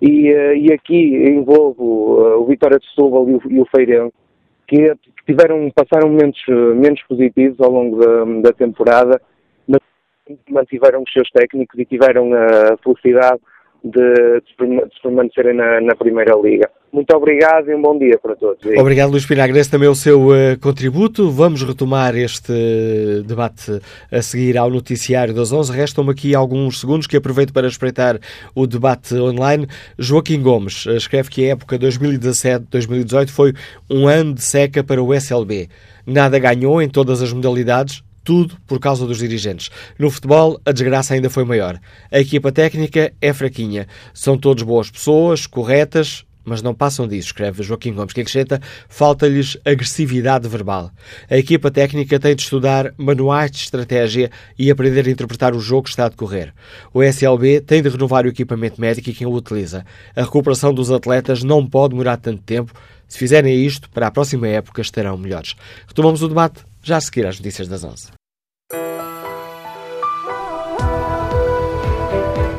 e, uh, e aqui envolvo uh, o Vitória de Setúbal e o, e o Feirense que tiveram, passaram momentos menos positivos ao longo da, da temporada, mas mantiveram os seus técnicos e tiveram a felicidade de, de permanecerem na, na, Primeira Liga. Muito obrigado e um bom dia para todos. Obrigado, Luís Pina. Agradeço também o seu uh, contributo. Vamos retomar este debate a seguir ao noticiário das 11. Restam-me aqui alguns segundos que aproveito para espreitar o debate online. Joaquim Gomes eh, escreve que a época 2017-2018 foi um ano de seca para o SLB. Nada ganhou em todas as modalidades, tudo por causa dos dirigentes. No futebol, a desgraça ainda foi maior. A equipa técnica é fraquinha. São todos boas pessoas, corretas, mas não passam disso, escreve Joaquim Gomes, que acrescenta, falta-lhes agressividade verbal. A equipa técnica tem de estudar manuais de estratégia e aprender a interpretar o jogo que está a decorrer. O SLB tem de renovar o equipamento médico e quem o utiliza. A recuperação dos atletas não pode demorar tanto tempo. Se fizerem isto, para a próxima época estarão melhores. Retomamos o debate já a seguir às notícias das 11.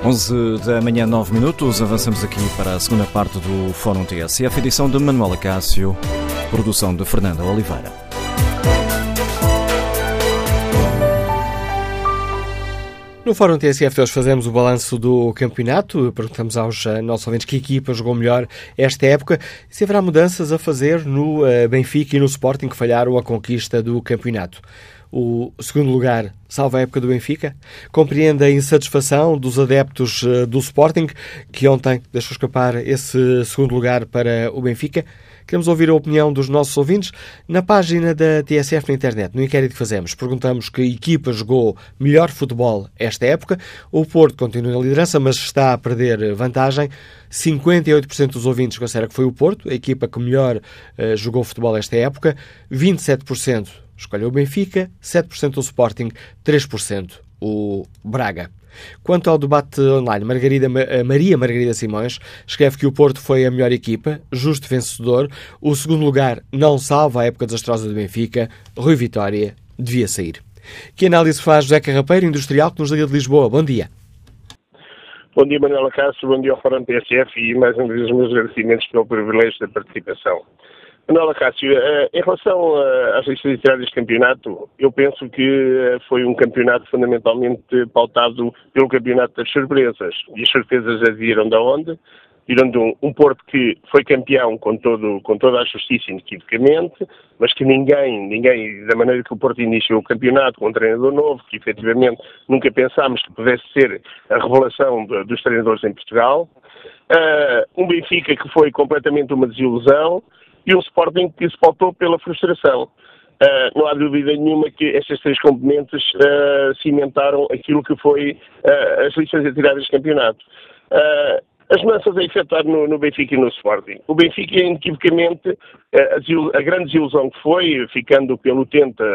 11 da manhã, 9 minutos. Avançamos aqui para a segunda parte do Fórum TSF, edição de Manuela Cássio, produção de Fernanda Oliveira. No Fórum TSF hoje fazemos o balanço do campeonato, perguntamos aos uh, nossos ouvintes que equipa jogou melhor esta época se haverá mudanças a fazer no uh, Benfica e no Sporting que falharam a conquista do campeonato. O segundo lugar salva a época do Benfica? Compreende a insatisfação dos adeptos uh, do Sporting, que ontem deixou escapar esse segundo lugar para o Benfica? Queremos ouvir a opinião dos nossos ouvintes. Na página da TSF na internet, no inquérito que fazemos, perguntamos que equipa jogou melhor futebol esta época. O Porto continua na liderança, mas está a perder vantagem. 58% dos ouvintes considera que foi o Porto, a equipa que melhor uh, jogou futebol esta época. 27% escolheu o Benfica, 7% o Sporting, 3% o Braga. Quanto ao debate online, Margarida, eh, Maria Margarida Simões escreve que o Porto foi a melhor equipa, justo vencedor. O segundo lugar não salva a época desastrosa do Benfica. Rui Vitória devia sair. Que análise faz José Carrapeiro, industrial, que nos liga de Lisboa? Bom dia. Bom dia, Manuela Cássio, bom dia ao Fórum PSF e mais uma vez os meus agradecimentos pelo privilégio da participação. Manuela Cássio, eh, em relação eh, às listas literárias de campeonato, eu penso que eh, foi um campeonato fundamentalmente pautado pelo campeonato das surpresas. E as surpresas adviram de onde? Viram de um, um, Porto que foi campeão com, todo, com toda a justiça inequivocamente, mas que ninguém, ninguém, da maneira que o Porto iniciou o campeonato com um treinador novo, que efetivamente nunca pensámos que pudesse ser a revelação de, dos treinadores em Portugal. Uh, um Benfica que foi completamente uma desilusão, e um Sporting que se pautou pela frustração. Uh, não há dúvida nenhuma que estas três componentes uh, cimentaram aquilo que foi uh, as lições a tirar campeonato. As mudanças a efetuar no, no, Benfica e no Sporting. O Benfica, inequivocamente, a, a, grande desilusão que foi, ficando pelo Tenta,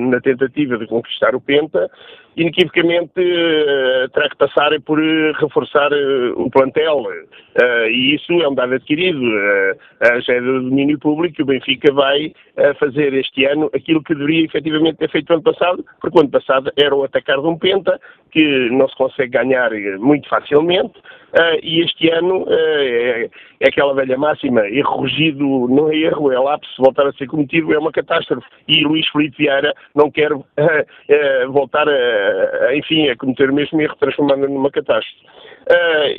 na tentativa de conquistar o Penta, inequivocamente terá que passar por reforçar o plantel. e isso é um dado adquirido. já é do domínio público que o Benfica vai fazer este ano aquilo que deveria efetivamente ter feito no ano passado, porque o ano passado era o atacar de um Penta, que não se consegue ganhar muito facilmente, Uh, e este ano uh, é, é, aquela velha máxima, erro rugido não é erro, é lápis, voltar a ser cometido é uma catástrofe. E Luís Felipe Vieira não quer uh, voltar a, a, enfim, a cometer o mesmo erro, transformando numa catástrofe.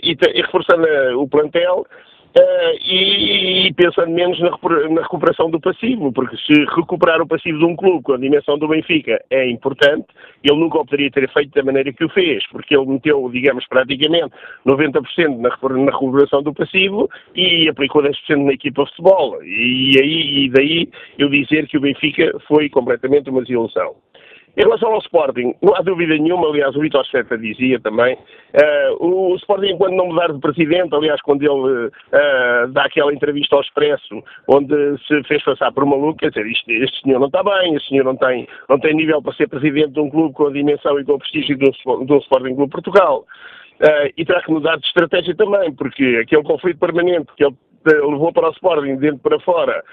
E, e, reforçando o plantel, Uh, e, e, pensando menos na, na, recuperação do passivo, porque se recuperar o passivo de um clube com a dimensão do Benfica é importante, ele nunca o poderia ter feito da maneira que o fez, porque ele meteu, digamos, praticamente 90% na, na recuperação do passivo e aplicou 10% na equipa de futebol. E, aí, e daí eu dizer que o Benfica foi completamente uma desilusão. Em relação ao Sporting, não há dúvida nenhuma, aliás, o Vitor Seta dizia também, uh, o, Sporting, enquanto não mudar de presidente, aliás, quando ele uh, dá aquela entrevista ao Expresso, onde se fez passar por maluco, quer dizer, este, este senhor não está bem, este senhor não tem, não tem nível para ser presidente de um clube com a dimensão e com o prestígio do, do Sporting Clube Portugal. Uh, e terá que mudar de estratégia também, porque aquele conflito permanente que ele levou para o Sporting, dentro para fora,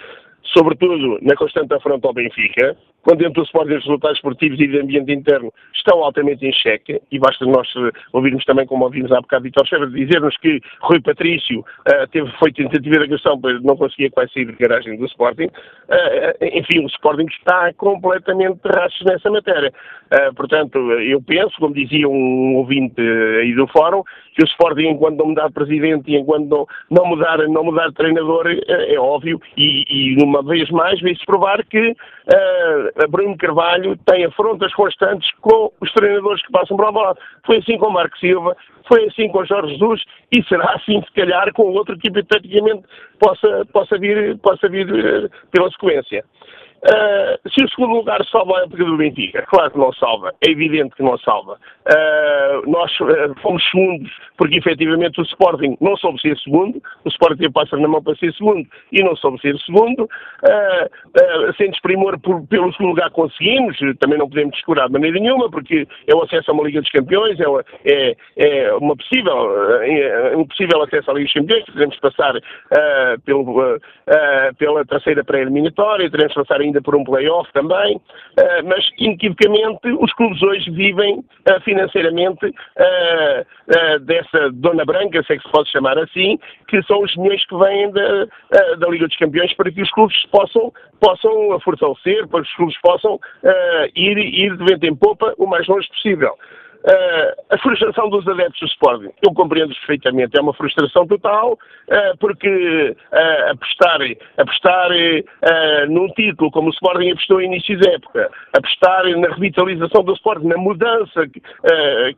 sobretudo na constante afronta ao Benfica, quando dentro do Sporting os resultados esportivos e de ambiente interno estão altamente em xeque, e basta nós eh, ouvirmos também, como ouvimos há bocado Vitor Chever, dizer-nos que Rui Patrício uh, teve feito tentativa de agressão, mas não conseguia quase sair de garagem do Sporting. Uh, enfim, o Sporting está completamente racho nessa matéria. Uh, portanto, eu penso, como dizia um ouvinte aí do fórum, que o Sporting, enquanto não mudar de presidente e enquanto não, não, mudar, não mudar treinador, é, óbvio, e, e uma vez mais veio-se provar que Bruno Carvalho tem afrontas constantes com os treinadores que passam para lá. Foi assim com o Marco Silva, foi assim com o Jorge Jesus e será assim, se calhar, com outro que hipoteticamente possa, possa vir, possa vir uh, pela sequência. Uh, se o segundo lugar salva a época do Benfica, claro que não salva, é evidente que não salva. Uh, nós uh, fomos segundos porque efetivamente o Sporting não soube ser segundo, o Sporting passa na mão para ser segundo e não soube ser segundo, sem desprimor por, pelo segundo lugar conseguimos, também não podemos descurar de maneira nenhuma, porque é o acesso a uma Liga dos Campeões, é, é, é uma possível, é um possível acesso à Liga dos Campeões, podemos passar pelo, pela terceira pré-eliminatória, teremos passar ainda ainda por um play-off também, uh, mas inequivocamente os clubes hoje vivem uh, financeiramente uh, dessa dona branca, se é que se pode chamar assim, que são os milhões que vêm da, da Liga dos Campeões para que os clubes possam, possam fortalecer, para que os clubes possam ir, ir de vento em popa o mais longe possível. Uh, a frustração dos adeptos do Sporting. Eu compreendo perfeitamente. É uma frustração total, uh, porque uh, apostar, apostar num título como o Sporting apostou em início de época, apostar na revitalização do Sporting, na mudança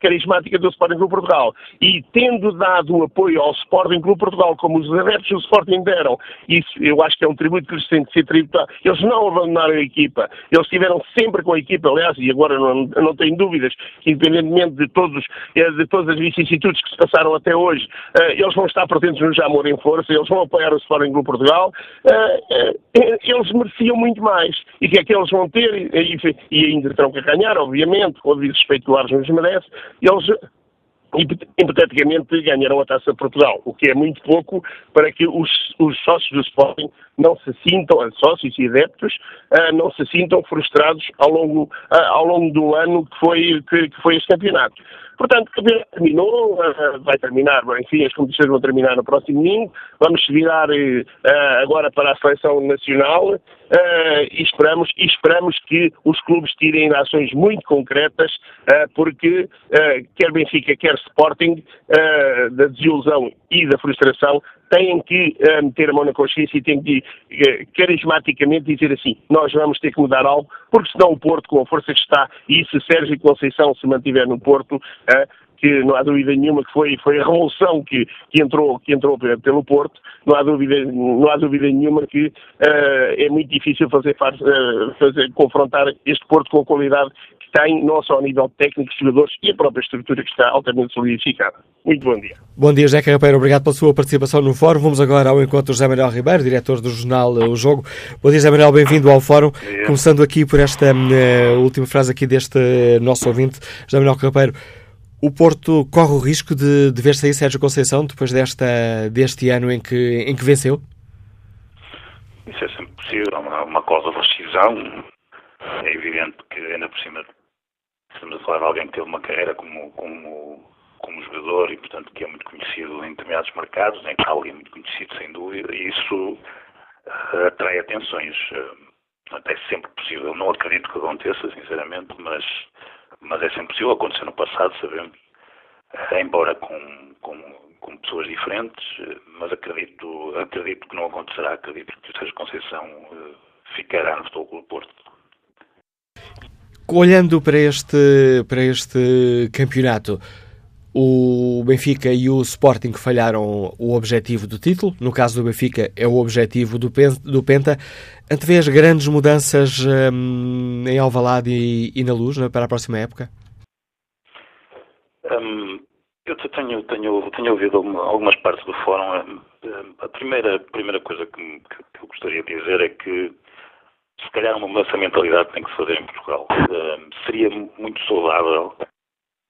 carismática do Sporting Clube Portugal e tendo dado apoio ao Sporting Clube Portugal, como os adeptos do Sporting deram, isso eu acho que é um tributo que lhes tem de ser tributado. Eles não abandonaram a equipa, eles estiveram sempre com a equipa, aliás, e agora não, não tenho dúvidas que, independentemente de, todos, eh, de todas as vicissitudes que se passaram até hoje, eh, eles vão estar presentes no Jamor em força, eles vão apoiar o Sporting Clube Portugal, eh, eles mereciam muito mais. E que é que eles vão ter, e, ainda terão que ganhar, obviamente, com o respeito do Arjun merece, eles hipoteticamente ganharão a Taça de Portugal, o que é muito pouco para que os, os sócios do Sporting não se sintam, sócios e adeptos, uh, não se sintam frustrados ao longo, uh, ao longo do ano que foi, que, que foi este campeonato. Portanto, terminou, uh, vai terminar, enfim, as competições vão terminar no próximo domingo, vamos virar agora para a seleção nacional e, esperamos, esperamos que os clubes tirem ações muito concretas, porque quer Benfica, quer Sporting, da desilusão e da frustração, têm que uh, meter a mão na consciência e têm que uh, carismaticamente dizer assim, nós vamos ter que mudar algo, porque senão o Porto, com a força que está, e se Sérgio Conceição se mantiver no Porto, uh, que não há dúvida nenhuma que foi, foi a revolução que, que, entrou, que entrou pelo Porto, não há dúvida, não há dúvida nenhuma que uh, é muito difícil fazer, uh, fazer, confrontar este Porto com a qualidade tem, não só a nível técnico, jogadores e a própria estrutura que está altamente solidificada. Muito bom dia. Bom dia, José Carreiro. Obrigado pela sua participação no Fórum. Vamos agora ao encontro de José Manuel Ribeiro, diretor do jornal eh, O Jogo. Bom dia, José Manuel. Bem-vindo ao Fórum. Começando aqui por esta uh, última frase aqui deste uh, nosso ouvinte, José Manuel Carreiro. O Porto corre o risco de, de ver sair Sérgio Conceição depois desta, deste ano em que, em que venceu? Isso é sempre possível, uma, uma coisa de rescisão. É evidente que ainda por cima Estamos a falar de alguém que teve uma carreira como, como, como jogador e, portanto, que é muito conhecido em determinados mercados, em Itália é muito conhecido, sem dúvida, e isso uh, atrai atenções. Portanto, é sempre possível. Não acredito que aconteça, sinceramente, mas, mas é sempre possível. Aconteceu no passado, sabemos, uh, embora com, com, com, pessoas diferentes, mas acredito, acredito que não acontecerá. Acredito que o Sérgio Conceição ficará no Futebol Clube Porto. Olhando para este, para este campeonato, o Benfica e o Sporting falharam o objetivo do título. No caso do Benfica, é o objetivo do, do Penta. Antevês grandes mudanças hum, em Alvalade e, e, na Luz né, para a próxima época? Hum, eu tenho, tenho, tenho ouvido algumas partes do fórum. Hum, a primeira, primeira coisa que, que, eu gostaria de dizer é que se calhar uma mudança mentalidade tem que se fazer em Portugal. Um, seria muito saudável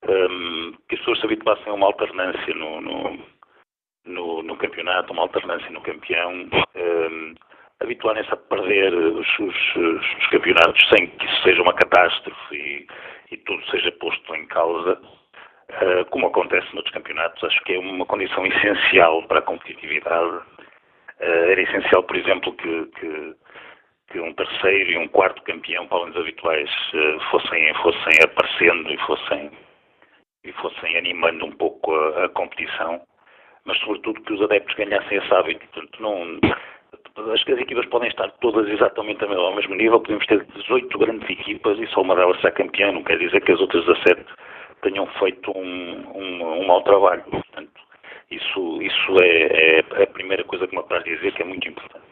um, que as pessoas se habituassem a uma alternância no, no, no, no campeonato, uma alternância no campeão, um, habituarem-se a perder os, os, os, campeonatos sem que isso seja uma catástrofe e, e tudo seja posto em causa, uh, como acontece noutros campeonatos. Acho que é uma condição essencial para a competitividade. Uh, era essencial, por exemplo, que, que que um terceiro e um quarto campeão, para os habituais, eh, fossem, fossem aparecendo e fossem, e fossem animando um pouco a, a competição, mas sobretudo que os adeptos ganhassem esse hábito. Portanto, não, as, as equipas podem estar todas exatamente ao mesmo nível, podemos ter 18 grandes equipas e só uma delas ser campeã, não quer dizer que as outras 17 tenham feito um, um, um mau trabalho. Portanto, isso, isso é, é a primeira coisa que me apraz dizer que é muito importante.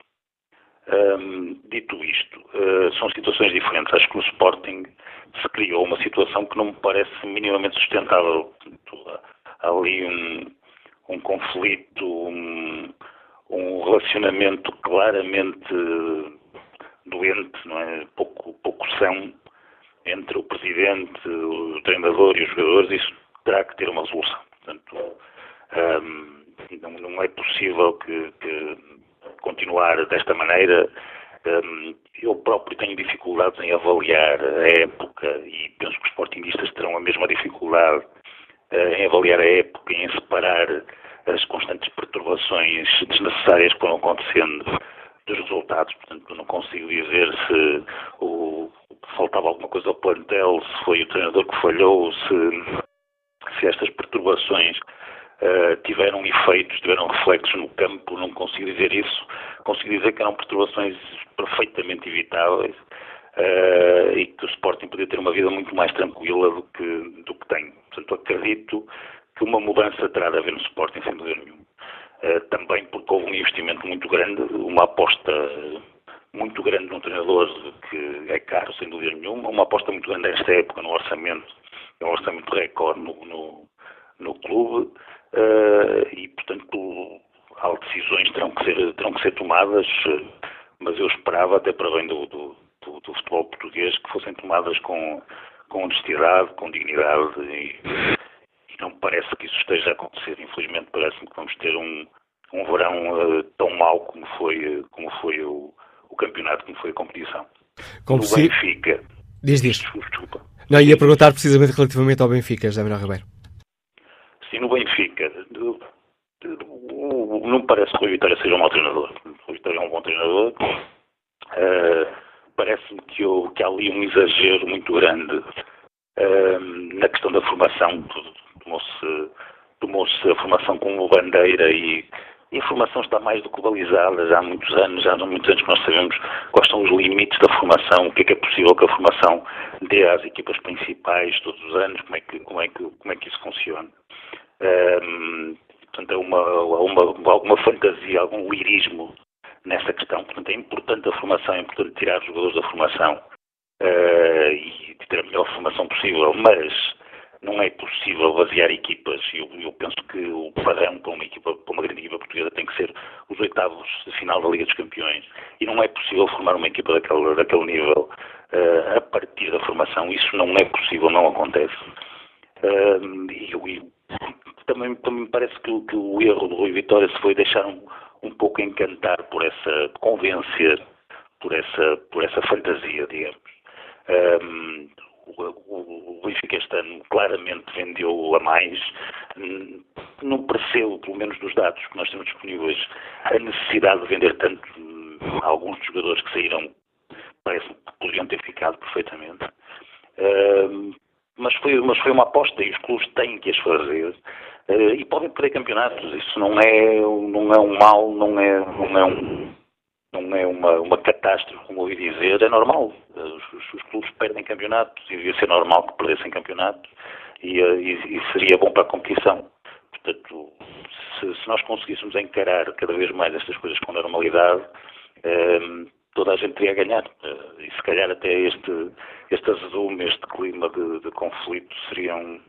Dito isto, uh, são situações diferentes. Acho que no Sporting se criou uma situação que não me parece minimamente sustentável. Portanto, há ali um, um conflito, um, um, relacionamento claramente doente, não é? pouco, pouco são entre o presidente, o treinador e os jogadores. Isso terá que ter uma resolução. Portanto, não, não, é possível que, que continuar desta maneira, um, eu próprio tenho dificuldades em avaliar a época e penso que os sportingistas terão a mesma dificuldade uh, em avaliar a época em separar as constantes perturbações desnecessárias que foram acontecendo dos resultados. Portanto, não consigo dizer se o, faltava alguma coisa ao plantel, se foi o treinador que falhou, se se estas perturbações uh, tiveram efeitos, tiveram reflexos no campo, não consigo dizer isso. Consigo dizer que eram perturbações perfeitamente evitáveis uh, e que o Sporting podia ter uma vida muito mais tranquila do que, do que tem. Portanto, acredito que uma mudança terá de haver no Sporting, sem dúvida nenhuma. Uh, também porque houve um investimento muito grande, uma aposta muito grande num treinador que é caro, sem dúvida nenhuma, uma aposta muito grande nesta época no orçamento, é um orçamento recorde no, no, no clube uh, e, portanto, há decisões que terão que ser, terão que ser tomadas, mas eu esperava, até para bem do, do, do, do futebol português, que fossem tomadas com, com honestidade, com dignidade e, e não me parece que isso esteja a acontecer. Infelizmente parece-me que vamos ter um, um verão uh, tão mau como foi, como foi o, o campeonato, como foi a competição. Como se... Benfica. Diz, diz. Desculpa. Não, ia perguntar precisamente relativamente ao Benfica, José Manuel Ribeiro. Sim, no Benfica. Não me parece que o Rui Vitória seja um mau treinador. O Rui Vitória é um bom treinador. Uh, Parece-me que, que, há ali um exagero muito grande uh, na questão da formação. Tomou-se tomou a formação como bandeira e, a formação está mais do que balizada já há muitos anos, já há muitos anos que nós sabemos quais são os limites da formação, o que é que é possível que a formação dê às equipas principais todos os anos, como é que, como é que, como é que isso funciona. Um, portanto, é uma, uma, alguma fantasia, algum lirismo nessa questão. Portanto, é importante a formação, é importante tirar os jogadores da formação uh, e ter a melhor formação possível, mas não é possível basear equipas. Eu, eu penso que o padrão para uma, equipa, para uma grande equipa portuguesa tem que ser os oitavos de final da Liga dos Campeões. E não é possível formar uma equipa daquele, daquele nível uh, a partir da formação. Isso não é possível, não acontece. Uh, e, e também, também me parece que, que, o erro do Rui Vitória se foi deixar um, um pouco encantar por essa, convencer por essa, por essa fantasia, digamos. Um, o, Benfica este ano claramente vendeu a mais. Não percebo, pelo menos dos dados que nós temos disponíveis, a necessidade de vender tanto. Alguns dos jogadores que saíram parece que poderiam ter ficado perfeitamente. Uh, mas, foi, mas foi uma aposta e os clubes têm que as fazer. Uh, e podem perder campeonatos. Isso não é, não é um mal, não é, não é um não é uma, uma catástrofe, como ouvi dizer, é normal. Os, os, clubes perdem campeonatos e devia ser normal que perdessem campeonatos e, eh, e, e seria bom para a competição. Portanto, se, se, nós conseguíssemos encarar cada vez mais estas coisas com normalidade, eh, toda a gente teria a ganhar. Eh, e se calhar até este, este azedume, este clima de, de conflito seriam,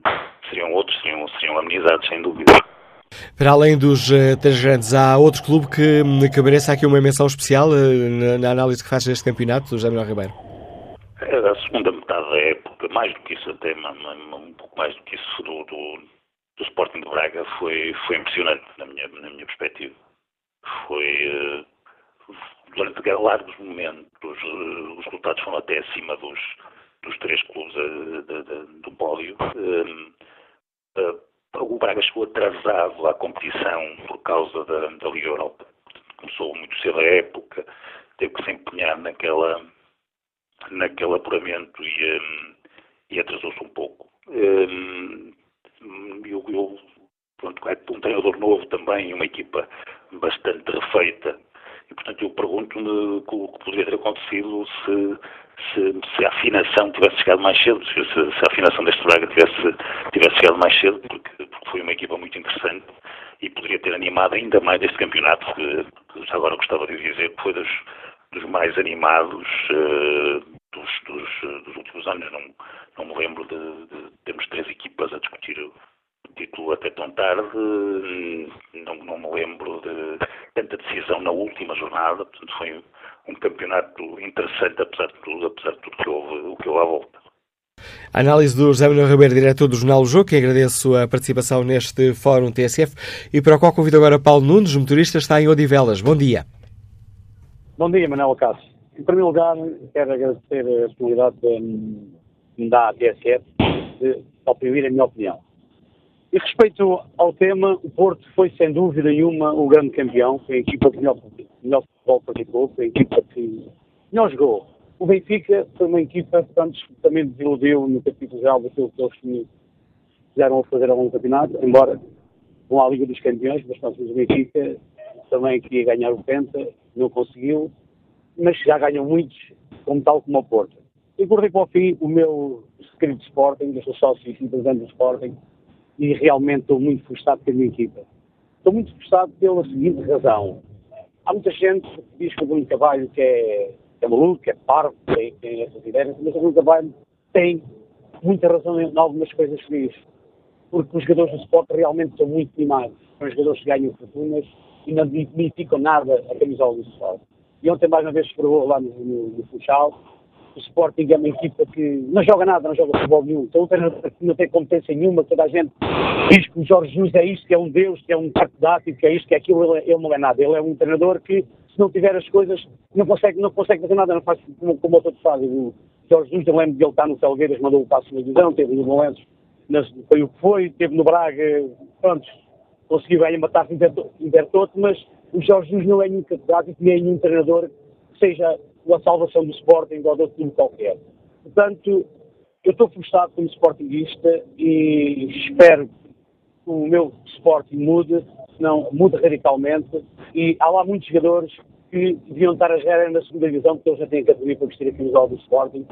seriam outros, seriam, seriam amenizados, sem dúvida. Para além dos uh, três grandes, há outro clube que, que mereça aqui uma menção especial uh, na, na, análise que faz deste campeonato, José Manuel Ribeiro? É, a segunda metade da época, mais do que isso até, um pouco mais do que isso do, do, do Sporting de Braga foi, foi impressionante na minha, na minha perspectiva. Foi, uh, durante largos momentos, os resultados foram até acima dos, dos três clubes do pódio. Uh, o Braga chegou atrasado à competição por causa da, da Liga Europa. Começou muito cedo a época, teve que se empenhar naquela, naquele apuramento e, um, e atrasou-se um pouco. Um, eu, eu pronto, é um treinador novo também, uma equipa bastante refeita. E, portanto, eu pergunto-me o que poderia ter acontecido se, se, se, a afinação tivesse chegado mais cedo, se, se a afinação deste Braga tivesse, tivesse chegado mais cedo, porque, porque, foi uma equipa muito interessante e poderia ter animado ainda mais este campeonato, que, que agora gostava de dizer que foi dos, dos mais animados uh, dos, dos, dos, últimos anos. Não, não me lembro de, de termos três equipas a discutir título até tão tarde, não, não me lembro de tanta decisão na última jornada, portanto foi um campeonato interessante, apesar de tudo, apesar de tudo que houve, o que houve à volta. A análise do José Manuel Ribeiro, diretor do Jornal o Jogo, que agradeço a participação neste Fórum TSF e para o qual convido agora Paulo Nunes, motorista, está em Odivelas. Bom dia. Bom dia, Manuel Cássio. Em primeiro lugar, quero agradecer a possibilidade de me dar à TSF de oprimir a minha opinião. E respeito ao tema, o Porto foi sem dúvida nenhuma o grande campeão, foi a equipa que melhor, melhor futebol praticou, foi a equipa que melhor jogou. O Benfica foi uma equipa que também desiludiu no capítulo geral daquilo que eles fizeram a fazer ao longo do campeonato, embora vão à Liga dos Campeões, mas nós o Benfica também queria ganhar o Penta, não conseguiu, mas já ganham muitos, como tal como o Porto. E por para o fim, o meu querido Sporting, eu sou sócio e simpatizante do Sporting, e realmente estou muito frustrado com a minha equipa. Estou muito frustrado pela seguinte razão. Há muita gente que diz que o Bruno Cavalho que é, que é maluco, que é parvo, tem, tem essas ideias, mas o Bruno Cavalho tem muita razão em algumas coisas que diz. Porque os jogadores do Sport realmente são muito mimados. São jogadores que ganham fortunas e não dignificam nada a camisola do Sport. E ontem mais uma vez se provou lá no, no, no Funchal o Sporting é uma equipa que não joga nada, não joga futebol nenhum. Então não tem competência nenhuma, toda a gente diz que o Jorge Jesus é isto, que é um Deus, que é um catedrático, que é isto, que é aquilo, ele, ele não é nada. Ele é um treinador que, se não tiver as coisas, não consegue, não consegue fazer nada, não faz como, como outros fazem. O Jorge Jesus, eu lembro de ele estar no Felgueiras, mandou o passo na divisão, teve no Valenços, foi o que foi, teve no Braga, pronto, conseguiu bem matar-se intertoto, mas o Jorge Jesus não é nenhum catedrático, nem é nenhum treinador que seja a salvação do Sporting ou de outro time qualquer. Portanto, eu estou frustrado como Sportingista e espero que o meu Sporting mude, não mude radicalmente. E há lá muitos jogadores que deviam estar a gerar na segunda divisão, porque eles já têm categoria para vestir a camisola do Sporting.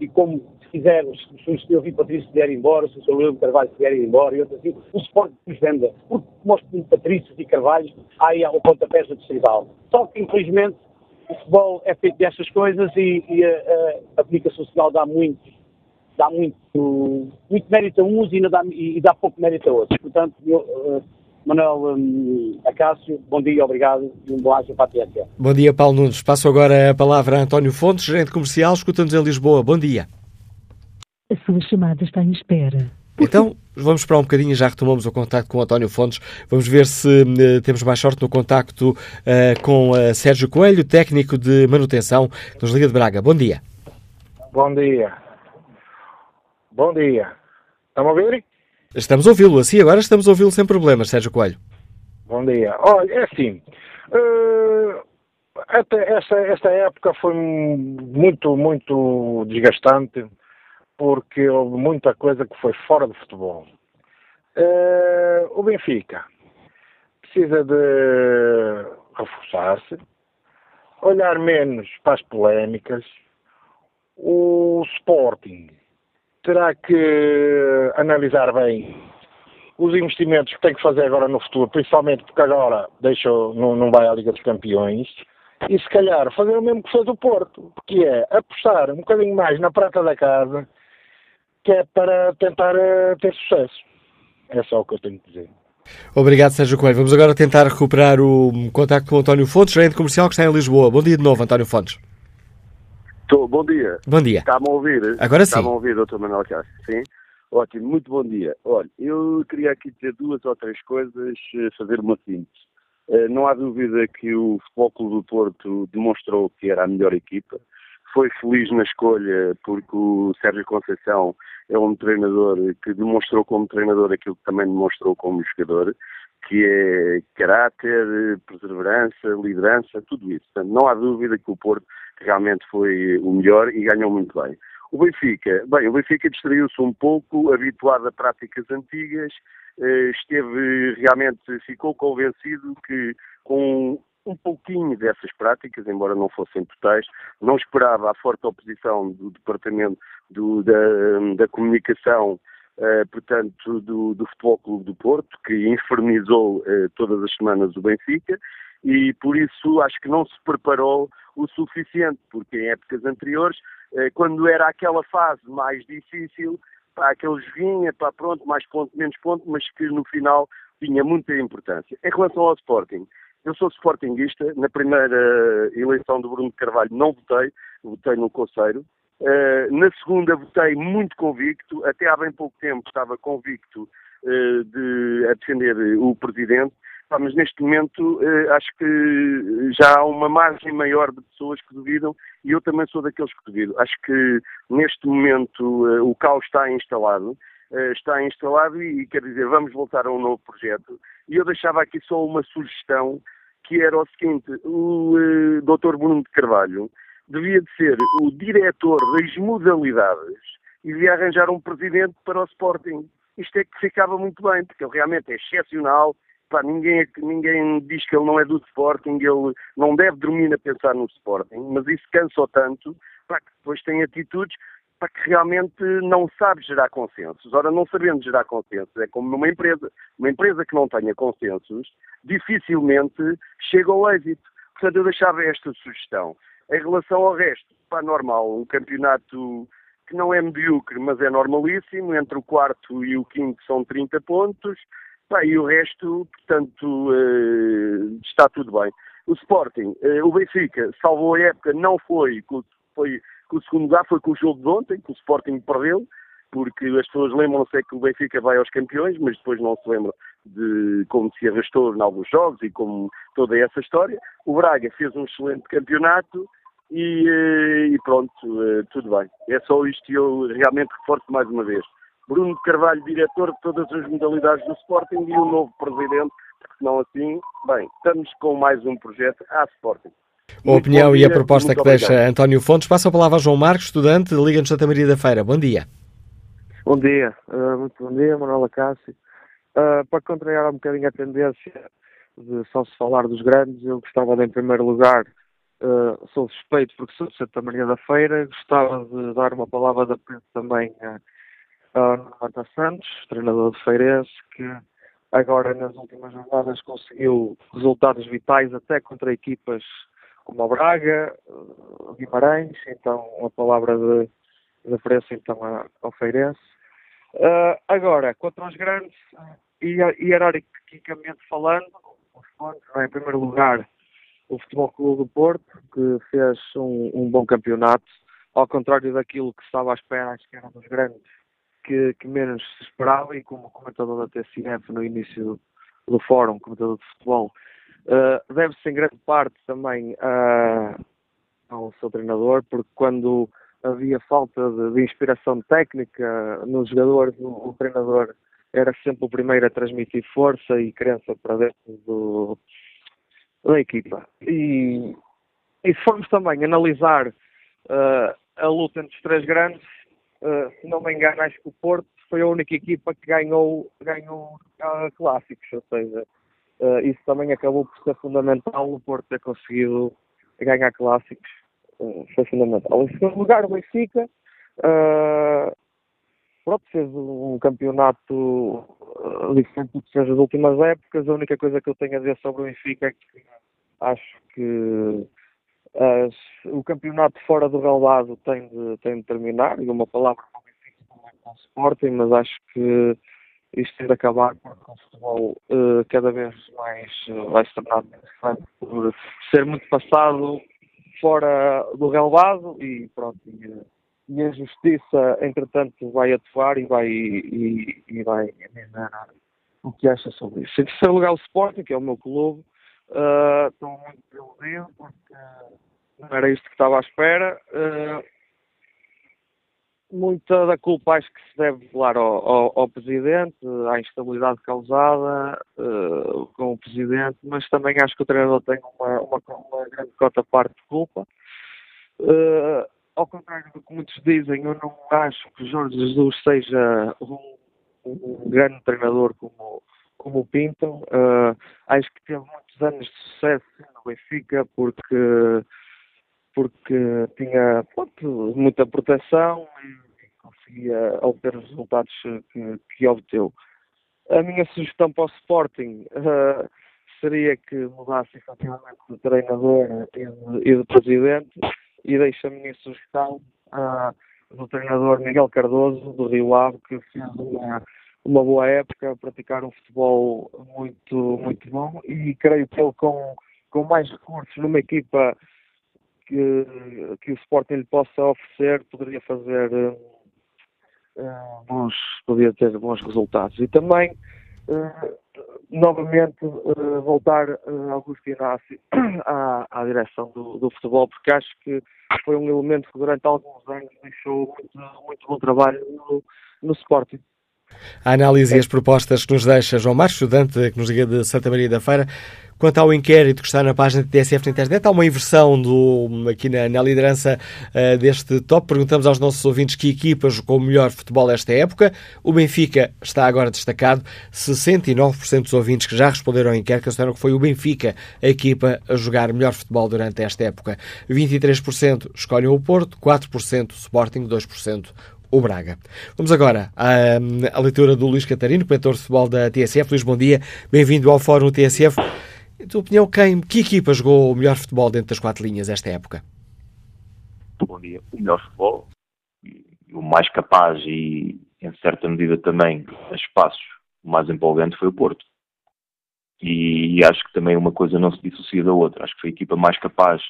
E, como se quiser, se Sr. Rui Patrício vier embora, se o Sr. Leandro Carvalho vier embora e outros assim, o Sporting nos venda. Porque mostra Patrícios e Carvalhos aí ao pontapé do distrital. Só que, infelizmente, o futebol é feito destas coisas e, e a, a, a, comunicação social dá muito, dá muito, muito mérito a uns e, dá, e, dá pouco mérito a outros. Portanto, eu, uh, Manuel um, Acácio, bom dia, obrigado e um bom ágio para a TSE. Bom dia, Paulo Nunes. Passo agora a palavra a António Fontes, gerente comercial, escutamos em Lisboa. Bom dia. A sua chamada está em espera. Então, vamos esperar um bocadinho, já retomamos o contacto com o António Fontes. Vamos ver se uh, temos mais sorte no contacto uh, com uh, Sérgio Coelho, técnico de manutenção nos Liga de Braga. Bom dia. Bom dia. Bom dia. Estão a ouvir? Estamos a ouvi-lo, assim agora estamos a ouvi-lo sem problemas, Sérgio Coelho. Bom dia. Olha, é assim. esta, esta época foi muito, muito desgastante porque houve muita coisa que foi fora do futebol. Uh, o Benfica precisa de reforçar-se, olhar menos para as polémicas. O Sporting terá que analisar bem os investimentos que tem que fazer agora no futuro, principalmente porque agora deixou, não, não vai à Liga dos Campeões, e se calhar fazer o mesmo que fez o Porto, que é apostar um bocadinho mais na prata da casa que é para tentar uh, ter sucesso. É só o que eu tenho que dizer. Obrigado, Sérgio Coelho. Vamos agora tentar recuperar o contacto com o António Fontes, gerente comercial que está em Lisboa. Bom dia de novo, António Fontes. Tô, bom dia. Bom dia. Está-me a ouvir? Agora sim. Está-me a ouvir, doutor Manuel Castro? Sim? Ótimo, muito bom dia. Olha, eu queria aqui dizer duas ou três coisas, eh, fazer uma síntese. Eh, não há dúvida que o Futebol Clube do Porto demonstrou que era a melhor equipa. Foi feliz na escolha porque o Sérgio Conceição é um treinador que demonstrou como treinador aquilo que também demonstrou como jogador, que é caráter, perseverança, liderança, tudo isso. Portanto, não há dúvida que o Porto realmente foi o melhor e ganhou muito bem. O Benfica, bem, o Benfica distraiu-se um pouco, habituado a práticas antigas, eh, esteve realmente, ficou convencido que com um pouquinho dessas práticas, embora não fossem totais. Não esperava a forte oposição do Departamento do, da, da Comunicação, uh, portanto, do, do, Futebol Clube do Porto, que infernizou uh, todas as semanas o Benfica, e por isso acho que não se preparou o suficiente, porque em épocas anteriores, uh, quando era aquela fase mais difícil, para aqueles vinha, para pronto, mais ponto, menos ponto, mas que no final tinha muita importância. Em relação ao Sporting, eu sou sportinguista. Na primeira eleição do Bruno Carvalho não votei, votei no Conselho. Uh, na segunda votei muito convicto, até há bem pouco tempo estava convicto uh, de a defender o Presidente, ah, mas neste momento uh, acho que já há uma margem maior de pessoas que duvidam e eu também sou daqueles que duvido. Acho que neste momento o caos está instalado, está instalado e quer dizer, vamos voltar a um novo projeto. E eu deixava aqui só uma sugestão que era o seguinte, o uh, Dr. Bruno de Carvalho devia de ser o diretor das modalidades e devia arranjar um presidente para o Sporting. isto é que ficava muito bem, porque ele realmente é excepcional, pá, ninguém, ninguém diz que ele não é do Sporting, ele não deve dormir a pensar no Sporting, mas isso cansa tanto, pá, que depois tem atitudes que realmente não sabe gerar consensos. Ora, não sabendo gerar consensos, é como numa empresa. Uma empresa que não tenha consensos, dificilmente chega ao êxito. Portanto, eu deixava esta sugestão. Em relação ao resto, pá, normal, um campeonato que não é medíocre, mas é normalíssimo, entre o quarto e o quinto são 30 pontos, pá, e o resto, portanto, uh, está tudo bem. O Sporting, uh, o Benfica, salvou a época, não foi, foi o segundo lugar foi com o jogo de ontem, que o Sporting perdeu, porque as pessoas lembram-se é que o Benfica vai aos campeões, mas depois não se lembram de como se arrastou em alguns jogos e como toda essa história. O Braga fez um excelente campeonato e, eh, e pronto, eh, tudo bem. É só isto e eu realmente reforço mais uma vez. Bruno Carvalho, diretor de todas as modalidades do Sporting e o novo presidente, porque senão assim, bem, estamos com mais um projeto à Sporting. A opinião e a proposta que deixa António Fontes. Passa a palavra a João Marcos, estudante de Liga de Santa Maria da Feira. Bom dia. Bom dia, uh, muito bom dia, Manuela Cássio. Uh, para contrariar um bocadinho a tendência de só se falar dos grandes, eu gostava de, em primeiro lugar, uh, sou suspeito porque sou de Santa Maria da Feira, gostava de dar uma palavra de apreço também a, Marta Santos, treinador de Feirense, que agora nas últimas jornadas conseguiu resultados vitais até contra equipas como o Braga, o Guimarães, então uma palavra de, de então ao Feirense. Uh, agora, contra os grandes, hierarquicamente falando, os pontos, em primeiro lugar, o Futebol Clube do Porto, que fez um, um, bom campeonato, ao contrário daquilo que estava à espera, acho que era dos grandes, que, que menos se esperava, e como comentador da TCF no início do, do fórum, comentador de futebol, Uh, Deve-se em grande parte também ao seu treinador, porque quando havia falta de, de inspiração técnica nos jogadores, o, o, treinador era sempre o primeiro a transmitir força e crença para dentro do, da equipa. E, e se formos também analisar uh, a luta entre os três grandes, uh, se não me engano, acho que o Porto foi a única equipa que ganhou, ganhou uh, clássicos, ou seja, Uh, isso também acabou por ser fundamental o Porto ter conseguido ganhar clássicos. Uh, foi fundamental. Em segundo lugar, o Benfica uh, pronto, fez um campeonato diferente do que fez as últimas épocas. A única coisa que eu tenho a dizer sobre o Benfica é que acho que as, o campeonato fora do relvado tem de, tem de terminar. E uma palavra para o Benfica também para o Sporting, mas acho que isto tem de acabar porque o futebol uh, cada vez mais uh, vai se tornar interessante por ser muito passado fora do relevado e pronto. E, e, a justiça, entretanto, vai atuar e vai, e, e vai dizer o que acha sobre isso. Em terceiro lugar, o Sporting, que é o meu clube, uh, estou muito iludido porque não era isto que estava à espera. Uh, muita da culpa acho que se deve falar ao, ao, ao Presidente, à instabilidade causada uh, com o Presidente, mas também acho que o treinador tem uma, uma, uma grande cota parte de culpa. Uh, ao contrário do que muitos dizem, eu não acho que Jorge Jesus seja um, um grande treinador como, como o Pinto. Uh, acho que teve muitos anos de sucesso no Benfica porque porque tinha pronto, muita proteção e conseguia obter os resultados que, que obteu. A minha sugestão para o Sporting uh, seria que mudasse efetivamente de treinador e de, e de presidente e deixo a minha sugestão uh, do treinador Miguel Cardoso, do Rio Ave, que fez uma, uma boa época, praticar um futebol muito, muito bom e creio que ele com, com mais recursos numa equipa que, que o Sporting lhe possa oferecer, poderia fazer uh, bons, podia ter bons resultados. E também, uh, novamente, uh, voltar uh, Augusto Inácio [COUGHS] à, à direção do, do, futebol, porque acho que foi um elemento que durante alguns anos deixou muito, muito bom trabalho no, no Sporting. A análise e as propostas que nos deixa João Marcos, estudante que nos liga de Santa Maria da Feira. Quanto ao inquérito que está na página de TSF na internet, há uma inversão do, aqui na, na liderança uh, deste top. Perguntamos aos nossos ouvintes que equipa jogou melhor futebol esta época. O Benfica está agora destacado. 69% dos ouvintes que já responderam ao inquérito consideram que foi o Benfica a equipa a jogar melhor futebol durante esta época. 23% escolhem o Porto, 4% o Sporting, 2% o Braga. Vamos agora à, à leitura do Luís Catarino, comentador de futebol da TSF. Luís, bom dia. Bem-vindo ao Fórum TSF. Em tua opinião, quem, que equipa jogou o melhor futebol dentro das quatro linhas esta época? Bom dia. O melhor futebol, o mais capaz e, em certa medida, também a espaços, o mais empolgante foi o Porto. E, e acho que também uma coisa não se dissocia da outra. Acho que foi a equipa mais capaz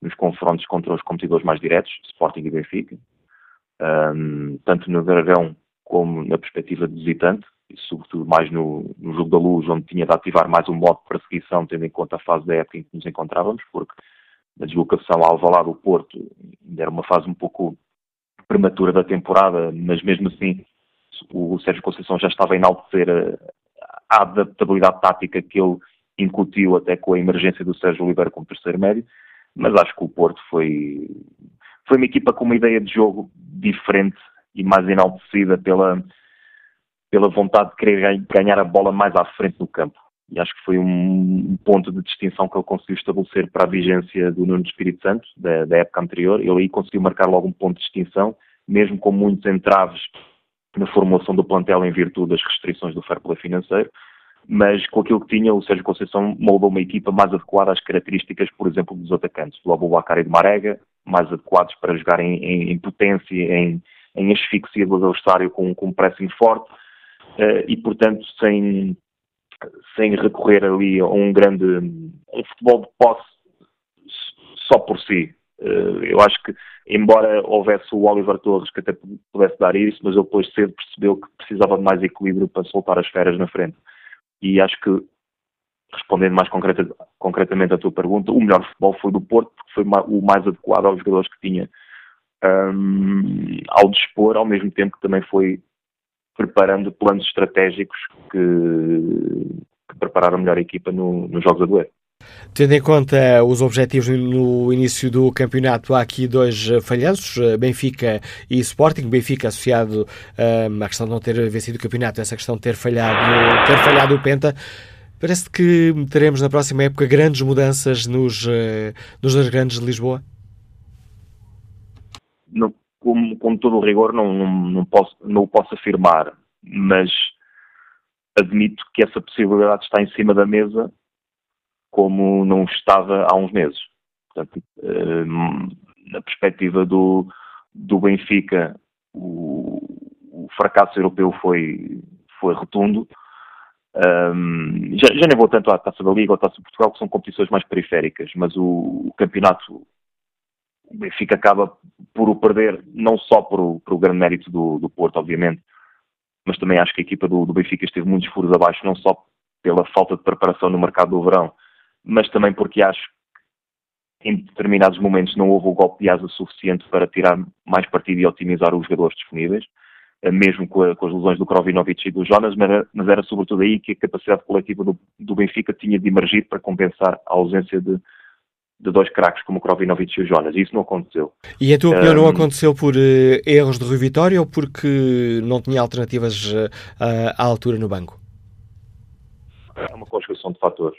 nos confrontos contra os competidores mais diretos, Sporting e Benfica, um, tanto no Dragão como na perspectiva de visitante, e sobretudo mais no, no, jogo da luz, onde tinha de ativar mais um modo de perseguição, tendo em conta a fase da época em que nos encontrávamos, porque na deslocação ao Alvalade do Porto ainda era uma fase um pouco prematura da temporada, mas mesmo assim o Sérgio Conceição já estava a enaltecer a, a adaptabilidade tática que ele incutiu até com a emergência do Sérgio Oliveira como terceiro médio, mas acho que o Porto foi, foi uma equipa com uma ideia de jogo diferente e mais enaltecida pela, pela vontade de querer ganhar a bola mais à frente do campo. E acho que foi um ponto de distinção que ele conseguiu estabelecer para a vigência do Nuno Espírito Santo, da, da época anterior. Ele aí conseguiu marcar logo um ponto de distinção, mesmo com muitos entraves na formulação do plantel em virtude das restrições do fair play financeiro, mas com aquilo que tinha, o Sérgio Conceição moldou uma equipa mais adequada às características, por exemplo, dos atacantes, do Abubakar e de Marega, mais adequados para jogar em, em, em potência, em, em asfixia do adversário com, com um pressing forte uh, e, portanto, sem, sem recorrer ali a um grande um futebol de posse só por si. Uh, eu acho que, embora houvesse o Oliver Torres que até pudesse dar isso, mas ele depois cedo percebeu que precisava de mais equilíbrio para soltar as feras na frente. E acho que respondendo mais concreta, concretamente à tua pergunta, o melhor futebol foi do Porto, porque foi o mais adequado aos jogadores que tinha um, ao dispor, ao mesmo tempo que também foi preparando planos estratégicos que, que prepararam melhor equipa no, nos Jogos a doer. Tendo em conta os objetivos no início do campeonato, há aqui dois falhanços, Benfica e Sporting. Benfica associado um, à questão de não ter vencido o campeonato, essa questão de ter falhado, ter falhado o Penta. Parece que teremos na próxima época grandes mudanças nos, uh, nos dois grandes de Lisboa? Não, com, todo o rigor não, não, não, posso, não o posso afirmar, mas admito que essa possibilidade está em cima da mesa como não estava há uns meses. Portanto, uh, na perspectiva do, do Benfica, o, o fracasso europeu foi, foi rotundo um, já, já, nem vou tanto à Taça da Liga ou à Taça de Portugal, que são competições mais periféricas, mas o, o campeonato, o Benfica acaba por o perder, não só por o, grande mérito do, do, Porto, obviamente, mas também acho que a equipa do, do Benfica esteve muitos furos abaixo, não só pela falta de preparação no mercado do verão, mas também porque acho que em determinados momentos não houve o golpe de asa suficiente para tirar mais partido e otimizar os jogadores disponíveis. Eh, mesmo com, a, com, as lesões do Krovinovic e do Jonas, mas era, mas era, sobretudo aí que a capacidade coletiva do, do, Benfica tinha de emergir para compensar a ausência de, de dois craques como o Krovinovic e o Jonas. E isso não aconteceu. E a tua opinião um, não aconteceu por uh, erros de Rui Vitória ou porque não tinha alternativas uh, à altura no banco? É uma conjugação de fatores.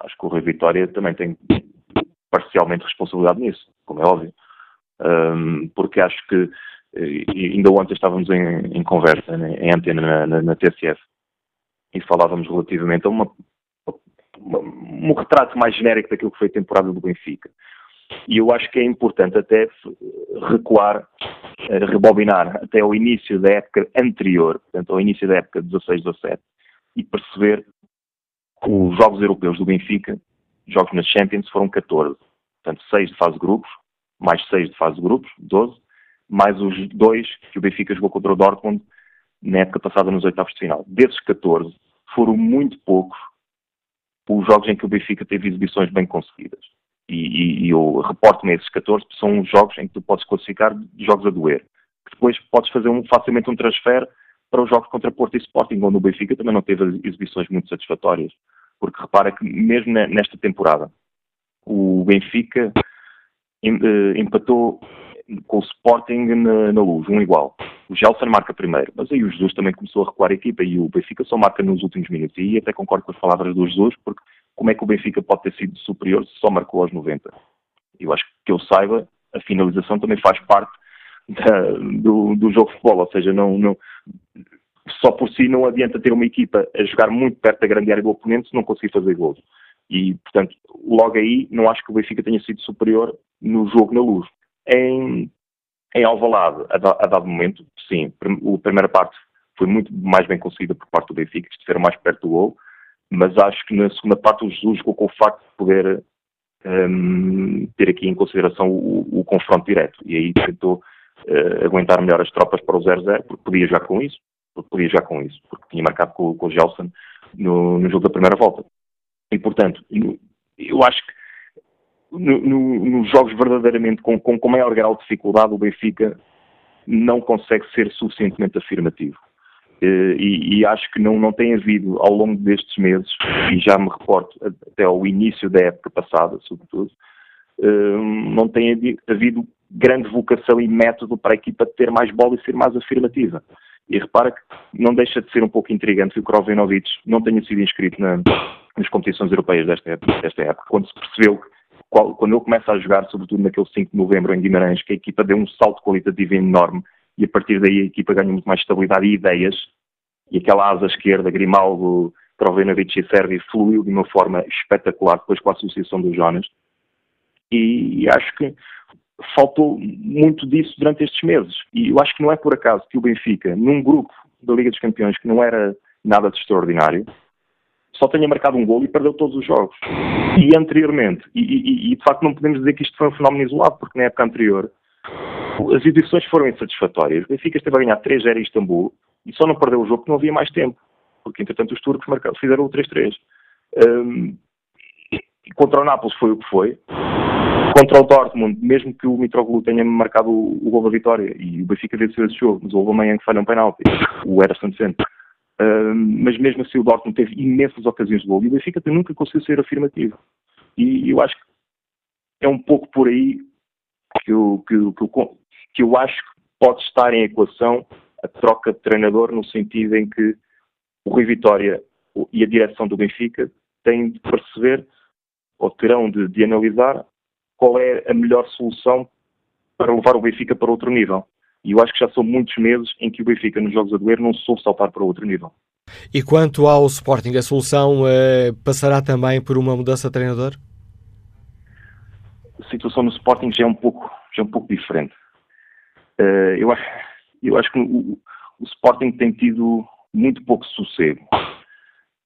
Acho que o Rui Vitória também tem parcialmente responsabilidade nisso, como é óbvio. Um, porque acho que e ainda ontem estávamos em, em conversa, né, em antena na, na, na, TSF, e falávamos relativamente a uma, uma, um retrato mais genérico daquilo que foi a temporada do Benfica. E eu acho que é importante até recuar, eh, rebobinar até ao início da época anterior, portanto, ao início da época 16-17, e perceber que os jogos europeus do Benfica, jogos nas Champions, foram 14. Portanto, 6 de fase de grupos, mais 6 de fase de grupos, 12, mais os dois que o Benfica jogou contra o Dortmund na época passada nos oitavos de final. Desses 14, foram muito poucos os jogos em que o Benfica teve exibições bem conseguidas. E, e, e eu reporto-me esses 14, são jogos em que tu podes classificar jogos a doer. Depois podes fazer um, facilmente um transfer para os jogos contra Porto e Sporting, onde o Benfica também não teve exibições muito satisfatórias. Porque repara que mesmo nesta temporada, o Benfica eh, empatou com o Sporting na, na luz, um igual. O Gelson marca primeiro, mas aí o Jesus também começou a recuar a equipa e o Benfica só marca nos últimos minutos. E até concordo com as palavras do Jesus, porque como é que o Benfica pode ter sido superior se só marcou aos 90? Eu acho que eu saiba, a finalização também faz parte da, do, do, jogo de futebol, ou seja, não, não, só por si não adianta ter uma equipa a jogar muito perto da grande área do oponente se não conseguir fazer gols. E, portanto, logo aí, não acho que o Benfica tenha sido superior no jogo na luz. Em, em Alvalade, a, a dado momento, sim, a primeira parte foi muito mais bem conseguida por parte do Benfica, estiveram mais perto do gol, mas acho que na segunda parte o Jesus jogou com o facto de poder um, ter aqui em consideração o, o confronto direto, e aí tentou uh, aguentar melhor as tropas para o 0-0, porque podia jogar com isso, porque podia jogar com isso, porque tinha marcado com, com o Gelson no, no jogo da primeira volta. E, portanto, eu acho que no, no, nos jogos verdadeiramente com, com, com maior grau de dificuldade, o Benfica não consegue ser suficientemente afirmativo. Eh, e, e, acho que não, não tem havido, ao longo destes meses, e já me reporto até ao início da época passada, sobretudo, eh, não tem havido grande vocação e método para a equipa ter mais bola e ser mais afirmativa. E repara que não deixa de ser um pouco intrigante que o Krovinovic não tenha sido inscrito na, nas competições europeias desta época, desta época, quando se percebeu que quando ele começa a jogar, sobretudo naquele 5 de novembro em Guimarães, que a equipa deu um salto qualitativo enorme e a partir daí a equipa ganha muito mais estabilidade e ideias e aquela asa esquerda, Grimaldo, Krovinovic e Sérgio fluiu de uma forma espetacular depois com a associação do Jonas. E acho que faltou muito disso durante estes meses. E eu acho que não é por acaso que o Benfica, num grupo da Liga dos Campeões que não era nada de extraordinário, só tenha marcado um gol e perdeu todos os jogos. E anteriormente, e, e, e, de facto não podemos dizer que isto foi um fenómeno isolado, porque na época anterior as edições foram insatisfatórias. O Benfica esteve a ganhar 3-0 em Istambul e só não perdeu o jogo porque não havia mais tempo, porque entretanto os turcos marcaram, fizeram o 3-3. Um, contra o Nápoles foi o que foi. Contra o Dortmund, mesmo que o Mitroglou tenha marcado o, o gol da vitória e o Benfica venceu esse jogo, mas houve amanhã que falha um penalti, o Ederson Mas mesmo assim o Dortmund teve imensas ocasiões de gol e o Benfica nunca conseguiu ser afirmativo. E eu acho que é um pouco por aí que eu, que, que, que eu acho que pode estar em equação a troca de treinador no sentido em que o Rui Vitória e a direção do Benfica têm de perceber ou terão de, de analisar qual é a melhor solução para levar o Benfica para outro nível. E eu acho que já são muitos meses em que o Benfica, nos Jogos a doer, não soube saltar para outro nível. E quanto ao Sporting, a solução eh, passará também por uma mudança de treinador? A situação no Sporting já é um pouco, já é um pouco diferente. Uh, eu, acho, eu acho que o, o, Sporting tem tido muito pouco sossego.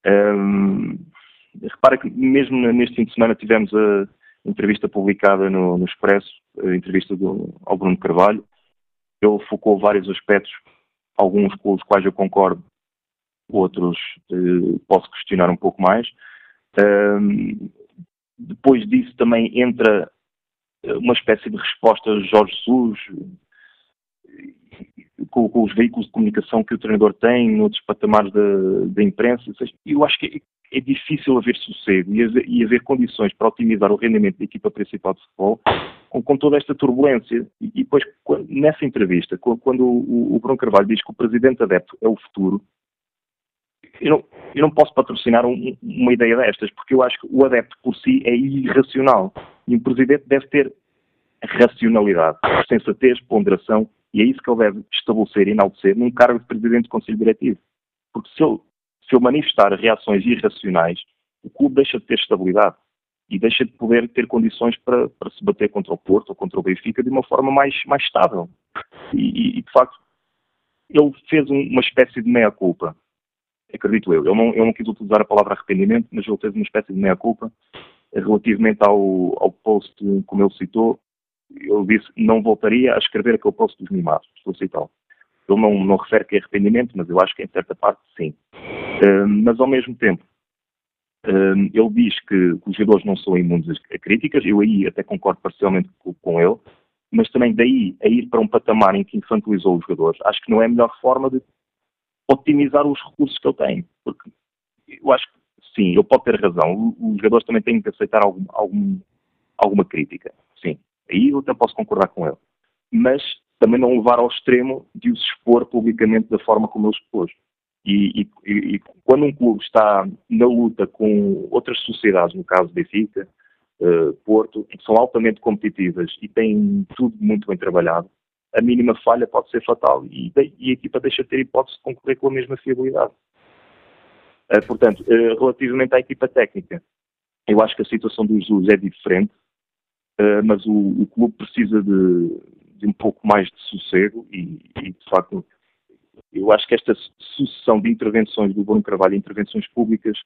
Um, ehm, repara que mesmo neste fim de semana tivemos a entrevista publicada no, no Expresso, a entrevista do, ao Bruno Carvalho, ele focou vários aspectos, alguns com os quais eu concordo, outros eh, posso questionar um pouco mais. Depois disso também entra eh, uma espécie de resposta a Jorge Jesus, com, com, os veículos de comunicação que o treinador tem, noutros patamares da imprensa. Eu acho que é difícil haver sossego e haver, e haver, condições para otimizar o rendimento da equipa principal de futebol com, com toda esta turbulência. E, e depois, quando, nessa entrevista, quando, o, o, Bruno Carvalho diz que o presidente adepto é o futuro, eu não, eu não posso patrocinar um, uma ideia destas, porque eu acho que o adepto por si é irracional. E o presidente deve ter racionalidade, sensatez, ponderação, e é isso que ele deve estabelecer e enaltecer num cargo de presidente do Conselho Diretivo. Porque se ele se eu manifestar reações irracionais, o clube deixa de ter estabilidade e deixa de poder ter condições para, para se bater contra o Porto ou contra o Benfica de uma forma mais, mais estável. E, e de facto, ele fez um, uma espécie de meia-culpa, acredito eu. Ele não, eu não quis utilizar a palavra arrependimento, mas ele fez uma espécie de meia-culpa relativamente ao, ao post, como ele citou. Ele disse não voltaria a escrever aquele post dos mimados, estou a citá-lo. Ele não, não refere que é arrependimento, mas eu acho que em certa parte sim. Mas ao mesmo tempo, ele diz que, os jogadores não são imunes a críticas, eu aí até concordo parcialmente com, ele, mas também daí a ir para um patamar em que infantilizou os jogadores, acho que não é a melhor forma de otimizar os recursos que ele tem. Porque eu acho que sim, ele pode ter razão. Os jogadores também têm que aceitar algum, algum, alguma crítica. Sim, aí eu até posso concordar com ele. Mas também não levar ao extremo de os expor publicamente da forma como ele expôs. E, e, e, quando um clube está na luta com outras sociedades, no caso Benfica, uh, Porto, que são altamente competitivas e têm tudo muito bem trabalhado, a mínima falha pode ser fatal e, e a equipa deixa de ter hipótese de concorrer com a mesma fiabilidade. Uh, portanto, uh, relativamente à equipa técnica, eu acho que a situação do Jesus é diferente, mas o, o, clube precisa de, de, um pouco mais de sossego e, e, de facto, eu acho que esta sucessão de intervenções do Bruno Carvalho, intervenções públicas,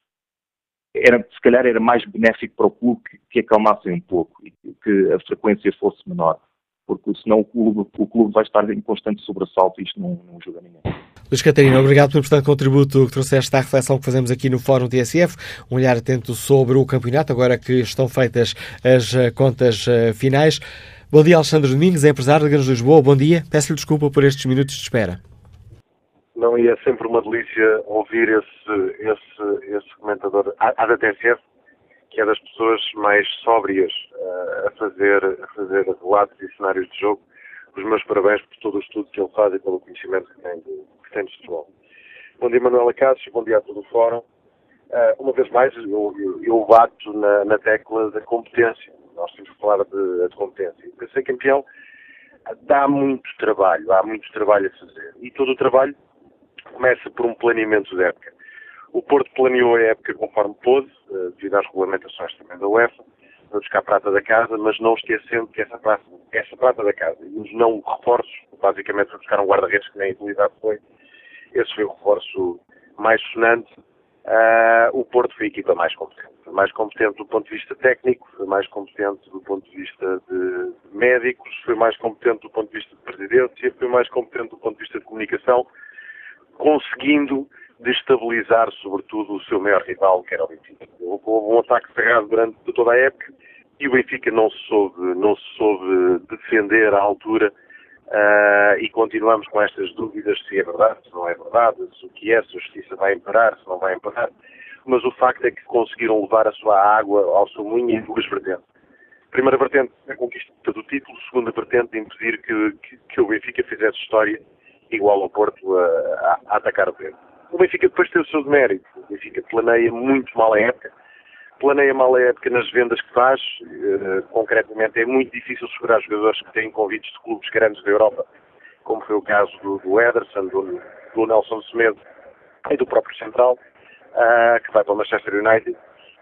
era, se calhar era mais benéfico para o clube que, que acalmassem um pouco e que a frequência fosse menor, porque senão o clube, o clube vai estar em constante sobressalto e isto não, não ajuda ninguém. Luís Catarina, obrigado pelo importante contributo que trouxeste à reflexão que fazemos aqui no Fórum TSF. Um olhar atento sobre o campeonato, agora que estão feitas as eh, contas eh, finais. Bom dia, Alexandre Domingos, empresário de Grandes de Lisboa. Bom dia. Peço-lhe desculpa por estes minutos de espera. Não, e é sempre uma delícia ouvir esse, esse, esse comentador, a, da TSF, que é das pessoas mais sóbrias uh, a, fazer, a fazer relatos e cenários de jogo. Os meus parabéns por todo o estudo que ele faz e pelo conhecimento que tem de, que tem de futebol. Bom dia, Manuela Cássio, bom dia a todo o Fórum. Uh, uma vez mais, eu, eu, eu bato na, na, tecla da competência. Nós temos que falar de, de competência. Para ser campeão, dá muito trabalho, há muito trabalho a fazer. E todo o trabalho começa por um planeamento de época. O Porto planeou a época conforme pôde, eh, devido às regulamentações também da UEFA, para buscar a prata da casa, mas não esquecendo que essa prata, essa prata da casa e os não reforços, basicamente buscar um guarda-redes que nem a utilidade foi, esse foi o reforço mais sonante. Uh, o Porto foi a equipa mais competente. Mais competente do ponto de vista técnico, foi mais competente do ponto de vista de médicos, foi mais competente do ponto de vista de presidência, foi mais competente do ponto de vista de comunicação, conseguindo destabilizar, sobretudo, o seu maior rival, que era o Benfica. Houve um ataque cerrado durante toda a época e o Benfica não se soube, não se soube defender à altura uh, e continuamos com estas dúvidas se é verdade, se não é verdade, se o que é, se a justiça vai imparar, se não vai imparar. Mas o facto é que conseguiram levar a sua água ao seu moinho em duas vertentes. Primeira vertente, a conquista do título. Segunda vertente, impedir que, que, que o Benfica fizesse história igual ao Porto a, a, a atacar o Pedro. O Benfica depois tem o seu demérito. O Benfica planeia muito mal a época. Planeia mal a época nas vendas que faz. Uh, concretamente, é muito difícil segurar jogadores que têm convites de clubes grandes da Europa, como foi o caso do, do Ederson, do, do Nelson Semedo e do próprio Central, uh, que vai para o Manchester United.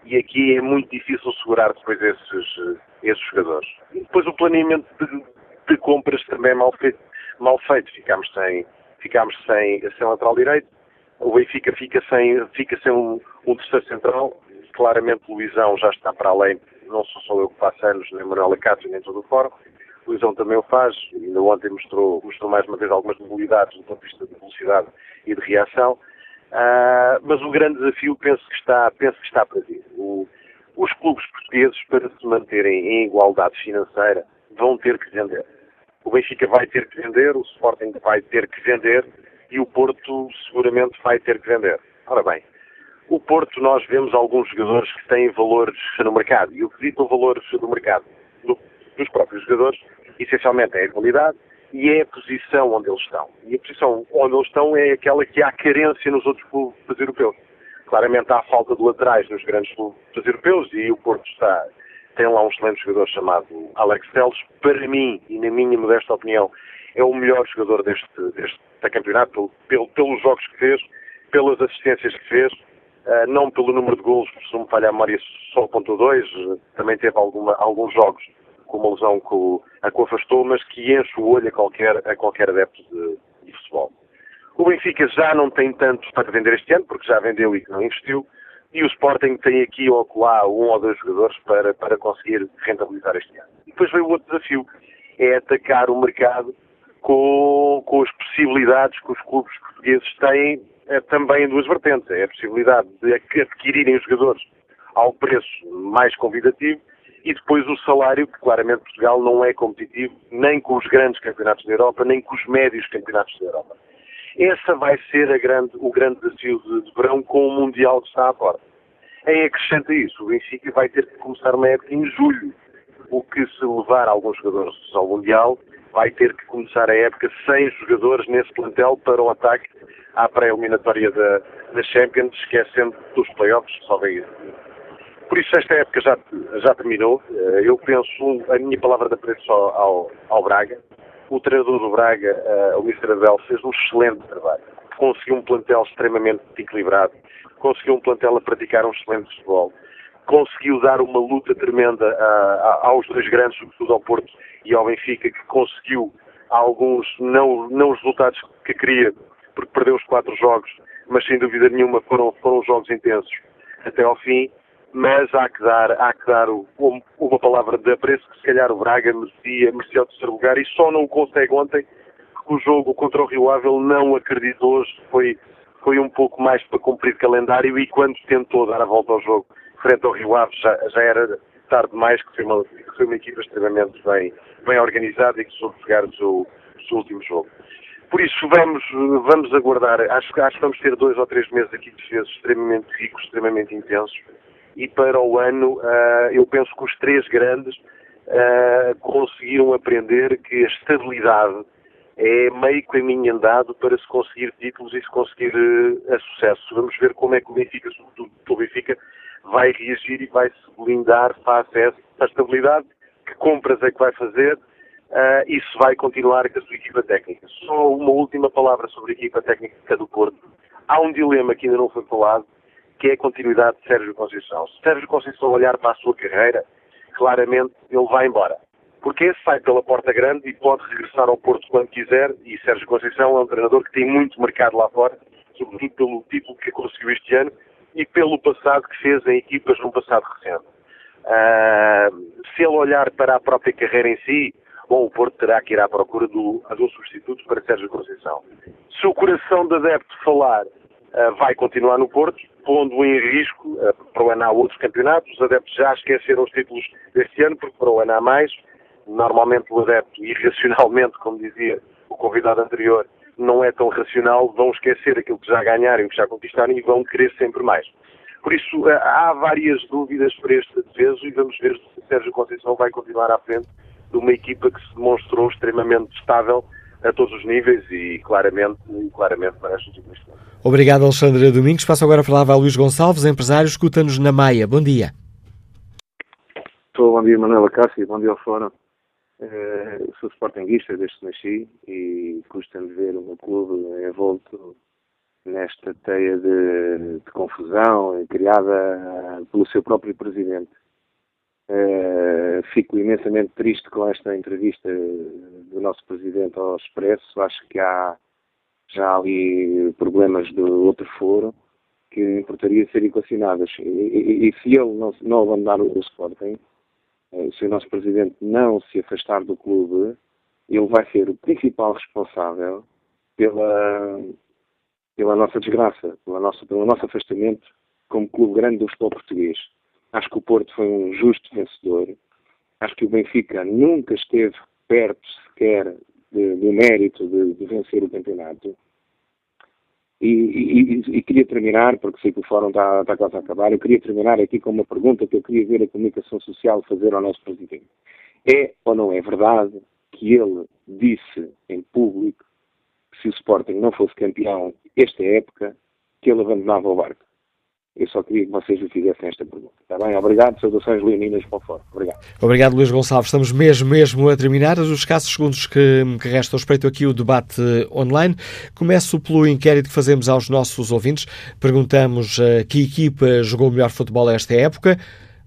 E aqui é muito difícil segurar depois esses, esses jogadores. E depois o planeamento de, de compras também é mal feito mal feito. Ficámos sem, ficámos sem, sem lateral direito. O Benfica fica sem, fica sem um, um terceiro central. Claramente Luizão já está para além, não sou só eu que faço anos, nem Manuel Acácio, nem todo o fórum. Luizão também o faz, ainda ontem mostrou, mostrou mais uma vez algumas mobilidades do ponto de vista de velocidade e de reação. Uh, mas o grande desafio penso que está, penso que está para vir. O, os clubes portugueses, para se manterem em igualdade financeira, vão ter que vender o Benfica vai ter que vender, o Sporting vai ter que vender e o Porto seguramente vai ter que vender. Ora bem, o Porto nós vemos alguns jogadores que têm valores no mercado e o que dito valores no mercado do, dos próprios jogadores essencialmente é a qualidade e é a posição onde eles estão. E a posição onde eles estão é aquela que há carência nos outros clubes europeus. Claramente há falta de laterais nos grandes clubes europeus e o Porto está tem lá um excelente jogador chamado Alex Teles. Para mim, e na minha modesta opinião, é o melhor jogador deste, deste campeonato, pelo, pelo, pelos jogos que fez, pelas assistências que fez, uh, não pelo número de golos, se não me falha a memória, só ponto dois, também teve alguma, alguns jogos com uma lesão que a que afastou, mas que enche o olho a qualquer, a qualquer adepto de, de futebol. O Benfica já não tem tanto para vender este ano, porque já vendeu e não investiu, e o Sporting tem aqui ou lá um ou dois jogadores para, para conseguir rentabilizar este ano. E depois veio o outro desafio, é atacar o mercado com, com as possibilidades que os clubes portugueses têm também em duas vertentes. É a possibilidade de adquirirem os jogadores ao preço mais convidativo e depois o salário, que claramente Portugal não é competitivo nem com os grandes campeonatos da Europa, nem com os médios campeonatos da Europa. Essa vai ser grande, o grande desafio de, de verão com o Mundial que está à porta. Em acrescenta isso, o Benfica vai ter que começar uma época em julho, o que se levar alguns jogadores ao Mundial, vai ter que começar a época sem jogadores nesse plantel para o ataque à pré-eliminatória da, da Champions, esquecendo dos playoffs, só vem por isso esta época já, já terminou. Eh, eu penso, a minha palavra de apreço ao, ao, Braga. O treinador do Braga, uh, o Mr. Abel, fez um excelente trabalho. Conseguiu um plantel extremamente equilibrado. Conseguiu um plantel a praticar um excelente futebol. Conseguiu dar uma luta tremenda uh, aos dois grandes, sobretudo ao Porto e ao Benfica, que conseguiu alguns, não, não os resultados que queria, porque perdeu os quatro jogos, mas sem dúvida nenhuma foram, foram jogos intensos até ao fim. Mas há que dar, há que dar o, uma palavra de apreço que se calhar o Braga merecia, merecia o terceiro lugar e só não o consegue ontem porque o jogo contra o Rio Ave não acreditou hoje, foi, foi um pouco mais para cumprir calendário e quando tentou dar a volta ao jogo frente ao Rio Ave já, já era tarde demais, que foi uma, foi uma equipa extremamente bem, bem organizada e que soube jogar o seu, último jogo. Por isso, vamos, vamos aguardar. Acho, acho que vamos ter dois ou três meses aqui de defesa extremamente ricos, extremamente intensos e para o ano uh, eu penso que os três grandes uh, conseguiram aprender que a estabilidade é meio caminho andado para se conseguir títulos e se conseguir uh, sucesso. Vamos ver como é que o Benfica, sobretudo o Benfica, vai reagir e vai se blindar face a essa estabilidade, que compras é que vai fazer uh, e se vai continuar com a sua equipa técnica. Só uma última palavra sobre a equipa técnica do Porto. Há um dilema que ainda não foi falado, que é a continuidade de Sérgio Conceição. Se Sérgio Conceição olhar para a sua carreira, claramente ele vai embora. Porque esse sai pela porta grande e pode regressar ao Porto quando quiser, e Sérgio Conceição é um treinador que tem muito mercado lá fora, sobretudo pelo título que conseguiu este ano e pelo passado que fez em equipas no passado recente. Uh, se ele olhar para a própria carreira em si, bom, o Porto terá que ir à procura do, um substituto para Sérgio Conceição. Se o coração de adepto falar, uh, vai continuar no Porto, pondo em risco, uh, para o ano há outros campeonatos, os adeptos já esqueceram os títulos deste ano, porque para o ano há mais. Normalmente o adepto, irracionalmente, como dizia o convidado anterior, não é tão racional, vão esquecer aquilo que já ganharam, que já conquistaram e vão querer sempre mais. Por isso, uh, há várias dúvidas para este defeso e vamos ver se Sérgio Conceição vai continuar à frente de uma equipa que se demonstrou extremamente estável a todos os níveis e claramente, claramente merece o título Obrigado, Alexandre Domingos. Passo agora a palavra a Luís Gonçalves, empresário, escuta-nos na Maia. Bom dia. Estou, bom dia, Manuela Cássio, bom dia ao Fórum. Uh, sou sportinguista desde que nasci e custa-me ver o meu clube envolto nesta teia de, de confusão criada pelo seu próprio presidente. Uh, fico imensamente triste com esta entrevista do nosso presidente ao Expresso. Acho que há já ali problemas do outro foro que importaria ser equacionadas. E, e, e, se ele não, não abandonar o, Sporting, se o nosso presidente não se afastar do clube, ele vai ser o principal responsável pela, pela nossa desgraça, pela nossa, pelo nosso afastamento como clube grande do futebol português. Acho que o Porto foi um justo vencedor. Acho que o Benfica nunca esteve perto sequer do mérito de, de, vencer o campeonato. E, e, e, queria terminar, porque sei que o fórum está, está quase a acabar, eu queria terminar aqui com uma pergunta que eu queria ver a comunicação social fazer ao nosso presidente. É ou não é verdade que ele disse em público que se o Sporting não fosse campeão esta época, que ele abandonava o barco? Eu só queria que vocês me fizessem esta pergunta. Está bem? Obrigado. Saudações leoninas para fora. Obrigado. Obrigado, Luís Gonçalves. Estamos mesmo, mesmo a terminar. Os escassos segundos que, que restam, respeito aqui o debate online. Começo pelo inquérito que fazemos aos nossos ouvintes. Perguntamos uh, que equipa jogou melhor futebol esta época.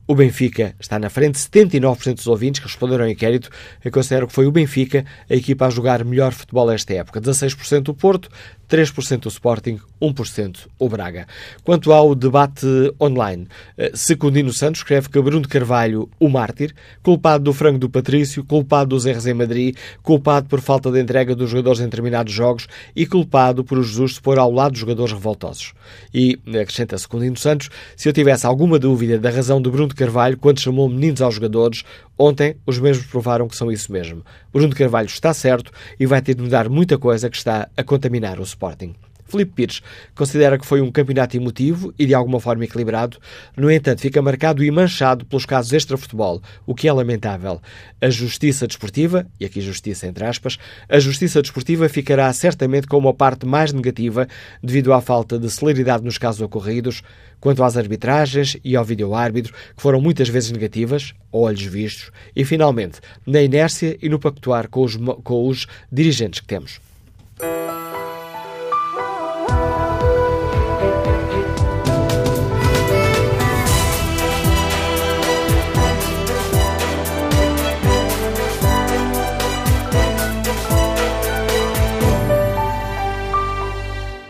O Benfica está na frente, 79% dos ouvintes que responderam ao inquérito consideram que foi o Benfica a equipa a jogar melhor futebol esta época. 16% o Porto, 3% o Sporting, 1% o Braga. Quanto ao debate online, eh, Secundino Santos escreve que Bruno Carvalho, o mártir, culpado do frango do Patrício, culpado dos erros em Madrid, culpado por falta de entrega dos jogadores em determinados jogos e culpado por o Jesus se pôr ao lado dos jogadores revoltosos. E, acrescenta Secundino Santos, se eu tivesse alguma dúvida da razão de Bruno Carvalho quando chamou meninos aos jogadores, Ontem, os mesmos provaram que são isso mesmo. Bruno Carvalho está certo e vai ter de mudar muita coisa que está a contaminar o Sporting. Felipe Pires considera que foi um campeonato emotivo e de alguma forma equilibrado, no entanto, fica marcado e manchado pelos casos extra-futebol, o que é lamentável. A justiça desportiva, e aqui justiça entre aspas, a justiça desportiva ficará certamente com uma parte mais negativa devido à falta de celeridade nos casos ocorridos, quanto às arbitragens e ao vídeo-árbitro, que foram muitas vezes negativas, a olhos vistos, e finalmente na inércia e no pactuar com os, com os dirigentes que temos.